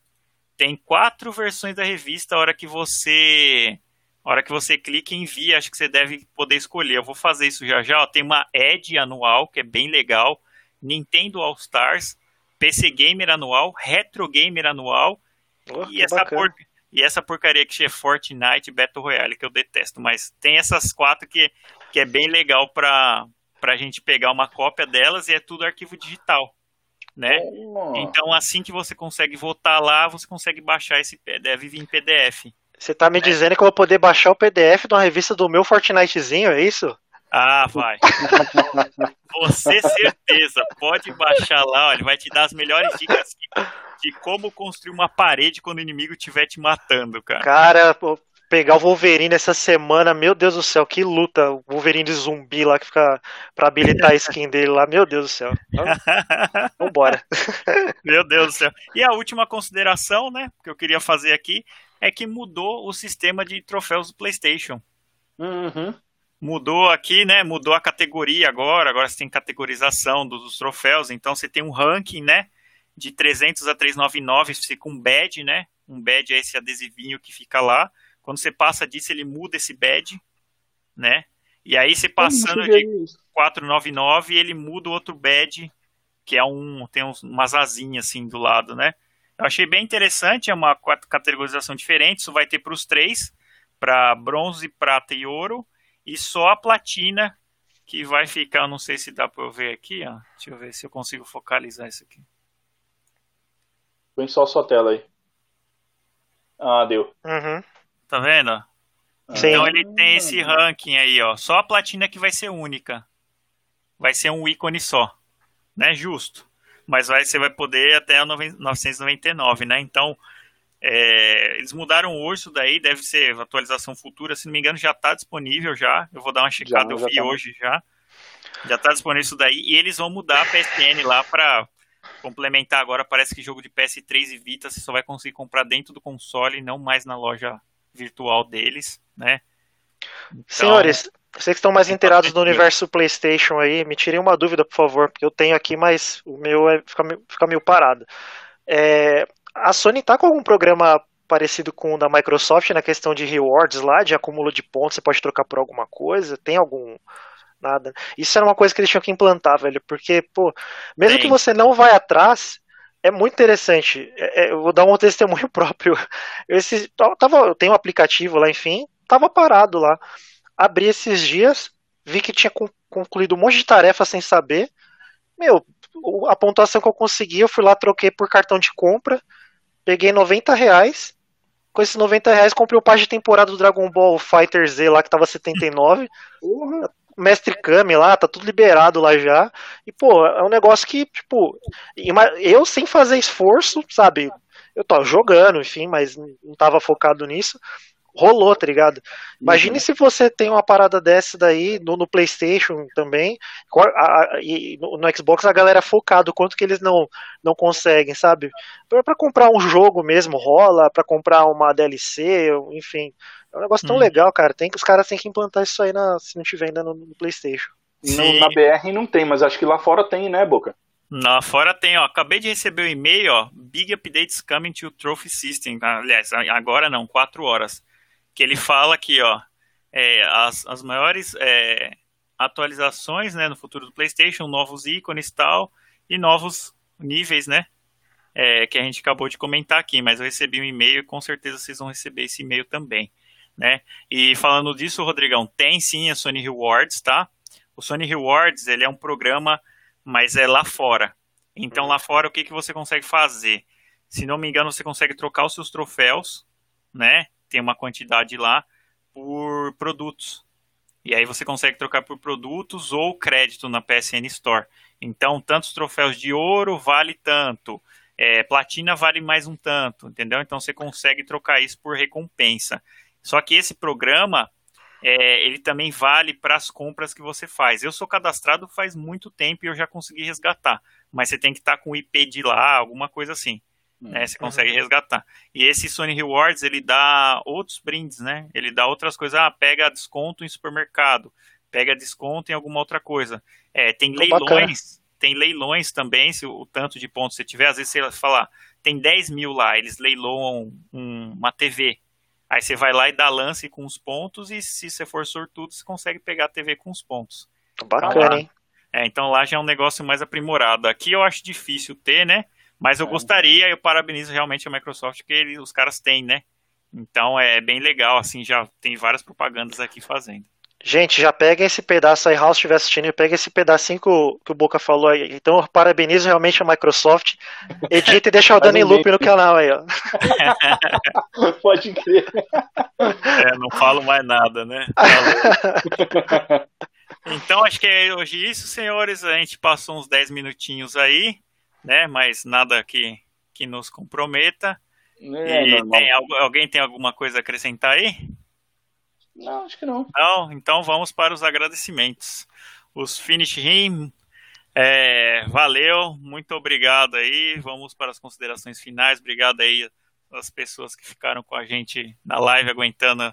tem quatro versões da revista, a hora que você. A hora que você clica e envia, acho que você deve poder escolher. Eu vou fazer isso já já. Ó. Tem uma Ed anual, que é bem legal. Nintendo All Stars, PC Gamer anual, Retro Gamer anual. Oh, e, essa por... e essa porcaria que é Fortnite Battle Royale, que eu detesto. Mas tem essas quatro que, que é bem legal para a gente pegar uma cópia delas e é tudo arquivo digital. Né? Oh. Então, assim que você consegue votar lá, você consegue baixar esse PDF em PDF. Você tá me é. dizendo que eu vou poder baixar o PDF de uma revista do meu Fortnitezinho, é isso? Ah, vai. Você certeza, pode baixar lá, ele vai te dar as melhores dicas de como construir uma parede quando o inimigo estiver te matando, cara. Cara, pegar o Wolverine essa semana, meu Deus do céu, que luta. O Wolverine zumbi lá que fica pra habilitar a skin dele lá, meu Deus do céu. Vambora. Meu Deus do céu. E a última consideração, né, que eu queria fazer aqui, é que mudou o sistema de troféus do PlayStation. Uhum mudou aqui, né? Mudou a categoria agora. Agora você tem categorização dos, troféus. Então você tem um ranking, né? De 300 a 399, fica um badge, né? Um badge é esse adesivinho que fica lá. Quando você passa disso, ele muda esse badge, né? E aí você passando de 499, ele muda o outro badge, que é um tem uns, umas asinhas assim do lado, né? Eu achei bem interessante, é uma categorização diferente. Isso vai ter para os três, para bronze, prata e ouro. E só a platina que vai ficar, não sei se dá para eu ver aqui, ó. Deixa eu ver se eu consigo focalizar isso aqui. Põe só a sua tela aí. Ah, deu. Uhum. Tá vendo? Sim. Então ele tem esse ranking aí, ó. Só a platina que vai ser única. Vai ser um ícone só. Né? Justo. Mas vai, você vai poder até a 999, né? Então, é, eles mudaram o urso daí, deve ser atualização futura, se não me engano já está disponível já. Eu vou dar uma checada, já, eu vi tá. hoje já. Já está disponível isso daí e eles vão mudar a PSN lá para complementar agora. Parece que jogo de PS3 e Vita você só vai conseguir comprar dentro do console, não mais na loja virtual deles, né? Então, Senhores, vocês que estão mais inteirados do universo PlayStation aí, me tirem uma dúvida, por favor, porque eu tenho aqui, mas o meu é, fica, fica meio parado. É, a Sony tá com algum programa parecido com o da Microsoft na questão de rewards lá, de acúmulo de pontos, você pode trocar por alguma coisa? Tem algum nada? Isso era uma coisa que eles tinham que implantar, velho, porque, pô, mesmo que você não vai atrás, é muito interessante. É, é, eu vou dar um testemunho próprio. Eu, esse, tava, eu tenho um aplicativo lá, enfim, tava parado lá. Abri esses dias, vi que tinha concluído um monte de tarefas sem saber. Meu, a pontuação que eu consegui, eu fui lá, troquei por cartão de compra Peguei 90 reais. Com esses 90 reais comprei o par de temporada do Dragon Ball Fighter Z lá que tava 79. Uhum. Mestre Kami lá, tá tudo liberado lá já. E, pô, é um negócio que, tipo, eu sem fazer esforço, sabe? Eu tava jogando, enfim, mas não tava focado nisso rolou, tá ligado? Imagine uhum. se você tem uma parada dessa daí no, no PlayStation também, a, a, e no, no, Xbox a galera é focado, quanto que eles não, não conseguem, sabe? Para comprar um jogo mesmo rola, para comprar uma DLC, enfim. É um negócio tão uhum. legal, cara. Tem que os caras têm que implantar isso aí na, se não tiver ainda no, no PlayStation. No, na BR não tem, mas acho que lá fora tem, né, Boca? Lá fora tem, ó. Acabei de receber o um e-mail, ó. Big updates coming to Trophy System. Aliás, agora não, 4 horas que ele fala aqui, ó, é, as, as maiores é, atualizações, né, no futuro do PlayStation, novos ícones e tal, e novos níveis, né, é, que a gente acabou de comentar aqui, mas eu recebi um e-mail e com certeza vocês vão receber esse e-mail também, né, e falando disso, Rodrigão, tem sim a Sony Rewards, tá, o Sony Rewards, ele é um programa, mas é lá fora, então lá fora o que, que você consegue fazer? Se não me engano, você consegue trocar os seus troféus, né, tem uma quantidade lá por produtos. E aí você consegue trocar por produtos ou crédito na PSN Store. Então, tantos troféus de ouro vale tanto. é, platina vale mais um tanto, entendeu? Então você consegue trocar isso por recompensa. Só que esse programa, é, ele também vale para as compras que você faz. Eu sou cadastrado faz muito tempo e eu já consegui resgatar, mas você tem que estar tá com o IP de lá, alguma coisa assim. Né, você consegue resgatar. E esse Sony Rewards, ele dá outros brindes, né? Ele dá outras coisas. Ah, pega desconto em supermercado, pega desconto em alguma outra coisa. É, tem leilões, bacana. tem leilões também, se o tanto de pontos você tiver. Às vezes você fala, tem 10 mil lá, eles leiloam um, uma TV. Aí você vai lá e dá lance com os pontos, e se você for sortudo, você consegue pegar a TV com os pontos. Bacana, então, hein? É, então lá já é um negócio mais aprimorado. Aqui eu acho difícil ter, né? Mas eu é. gostaria, eu parabenizo realmente a Microsoft que ele, os caras têm, né? Então é bem legal, assim, já tem várias propagandas aqui fazendo. Gente, já pega esse pedaço aí, House estiver assistindo, pega esse pedacinho que o, que o Boca falou aí. Então, eu parabenizo realmente a Microsoft. Edita e deixa o Dani Loop no canal aí, ó. Pode crer. É, não falo mais nada, né? então, acho que é hoje isso, senhores. A gente passou uns 10 minutinhos aí, né? Mas nada que, que nos comprometa. É, e tem, alguém tem alguma coisa a acrescentar aí? Não, acho que não. Não, então vamos para os agradecimentos. Os Finish Him, é, valeu, muito obrigado aí. Vamos para as considerações finais. Obrigado aí às pessoas que ficaram com a gente na live aguentando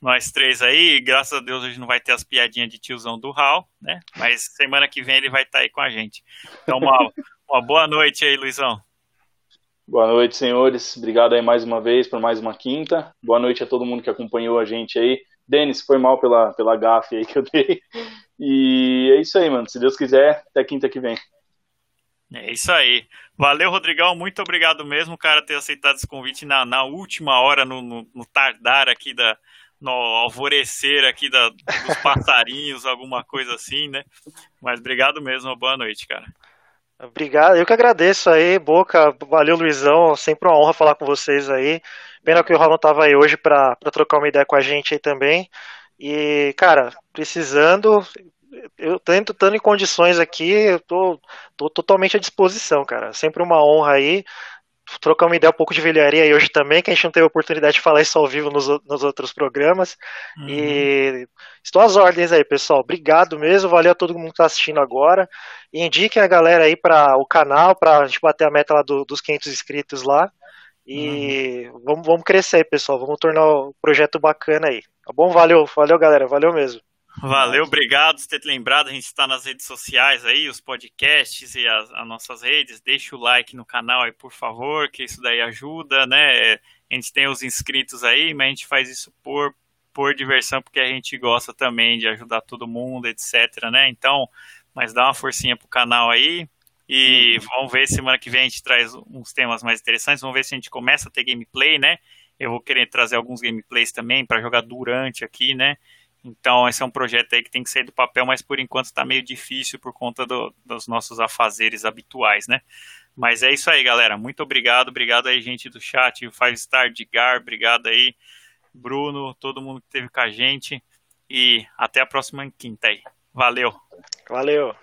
nós três aí. Graças a Deus hoje não vai ter as piadinhas de tiozão do Hal, né? Mas semana que vem ele vai estar aí com a gente. Então, uma, uma boa noite aí, Luizão. Boa noite, senhores. Obrigado aí mais uma vez por mais uma quinta. Boa noite a todo mundo que acompanhou a gente aí. Denis, foi mal pela, pela gafe aí que eu dei. E é isso aí, mano. Se Deus quiser, até quinta que vem. É isso aí. Valeu, Rodrigão. Muito obrigado mesmo, cara, ter aceitado esse convite na, na última hora, no, no, no tardar aqui da, no alvorecer aqui da, dos passarinhos, alguma coisa assim, né? Mas obrigado mesmo, boa noite, cara. Obrigado, eu que agradeço aí, Boca, valeu Luizão, sempre uma honra falar com vocês aí. Pena que o Ronald tava aí hoje para trocar uma ideia com a gente aí também. E, cara, precisando, eu tento estando em condições aqui, eu tô, tô totalmente à disposição, cara. Sempre uma honra aí trocar uma ideia um pouco de velharia aí hoje também, que a gente não teve oportunidade de falar isso ao vivo nos, nos outros programas. Uhum. E estou às ordens aí, pessoal. Obrigado mesmo, valeu a todo mundo que está assistindo agora. E indiquem a galera aí para o canal, para a gente bater a meta lá do, dos 500 inscritos lá. E uhum. vamos, vamos crescer aí, pessoal. Vamos tornar o projeto bacana aí. Tá bom? Valeu, valeu, galera. Valeu mesmo. Valeu, obrigado por ter lembrado. A gente está nas redes sociais aí, os podcasts e as, as, nossas redes. Deixa o like no canal aí, por favor, que isso daí ajuda, né? A gente tem os inscritos aí, mas a gente faz isso por, por diversão, porque a gente gosta também de ajudar todo mundo, etc, né? Então, mas dá uma forcinha pro canal aí. E uhum. vamos ver semana que vem a gente traz uns temas mais interessantes. Vamos ver se a gente começa a ter gameplay, né? Eu vou querer trazer alguns gameplays também para jogar durante aqui, né? Então, esse é um projeto aí que tem que sair do papel, mas por enquanto está meio difícil por conta do, dos nossos afazeres habituais, né? Mas é isso aí, galera. Muito obrigado. Obrigado aí, gente do chat, Five Star, Gar, obrigado aí, Bruno, todo mundo que esteve com a gente. E até a próxima quinta aí. Valeu. Valeu.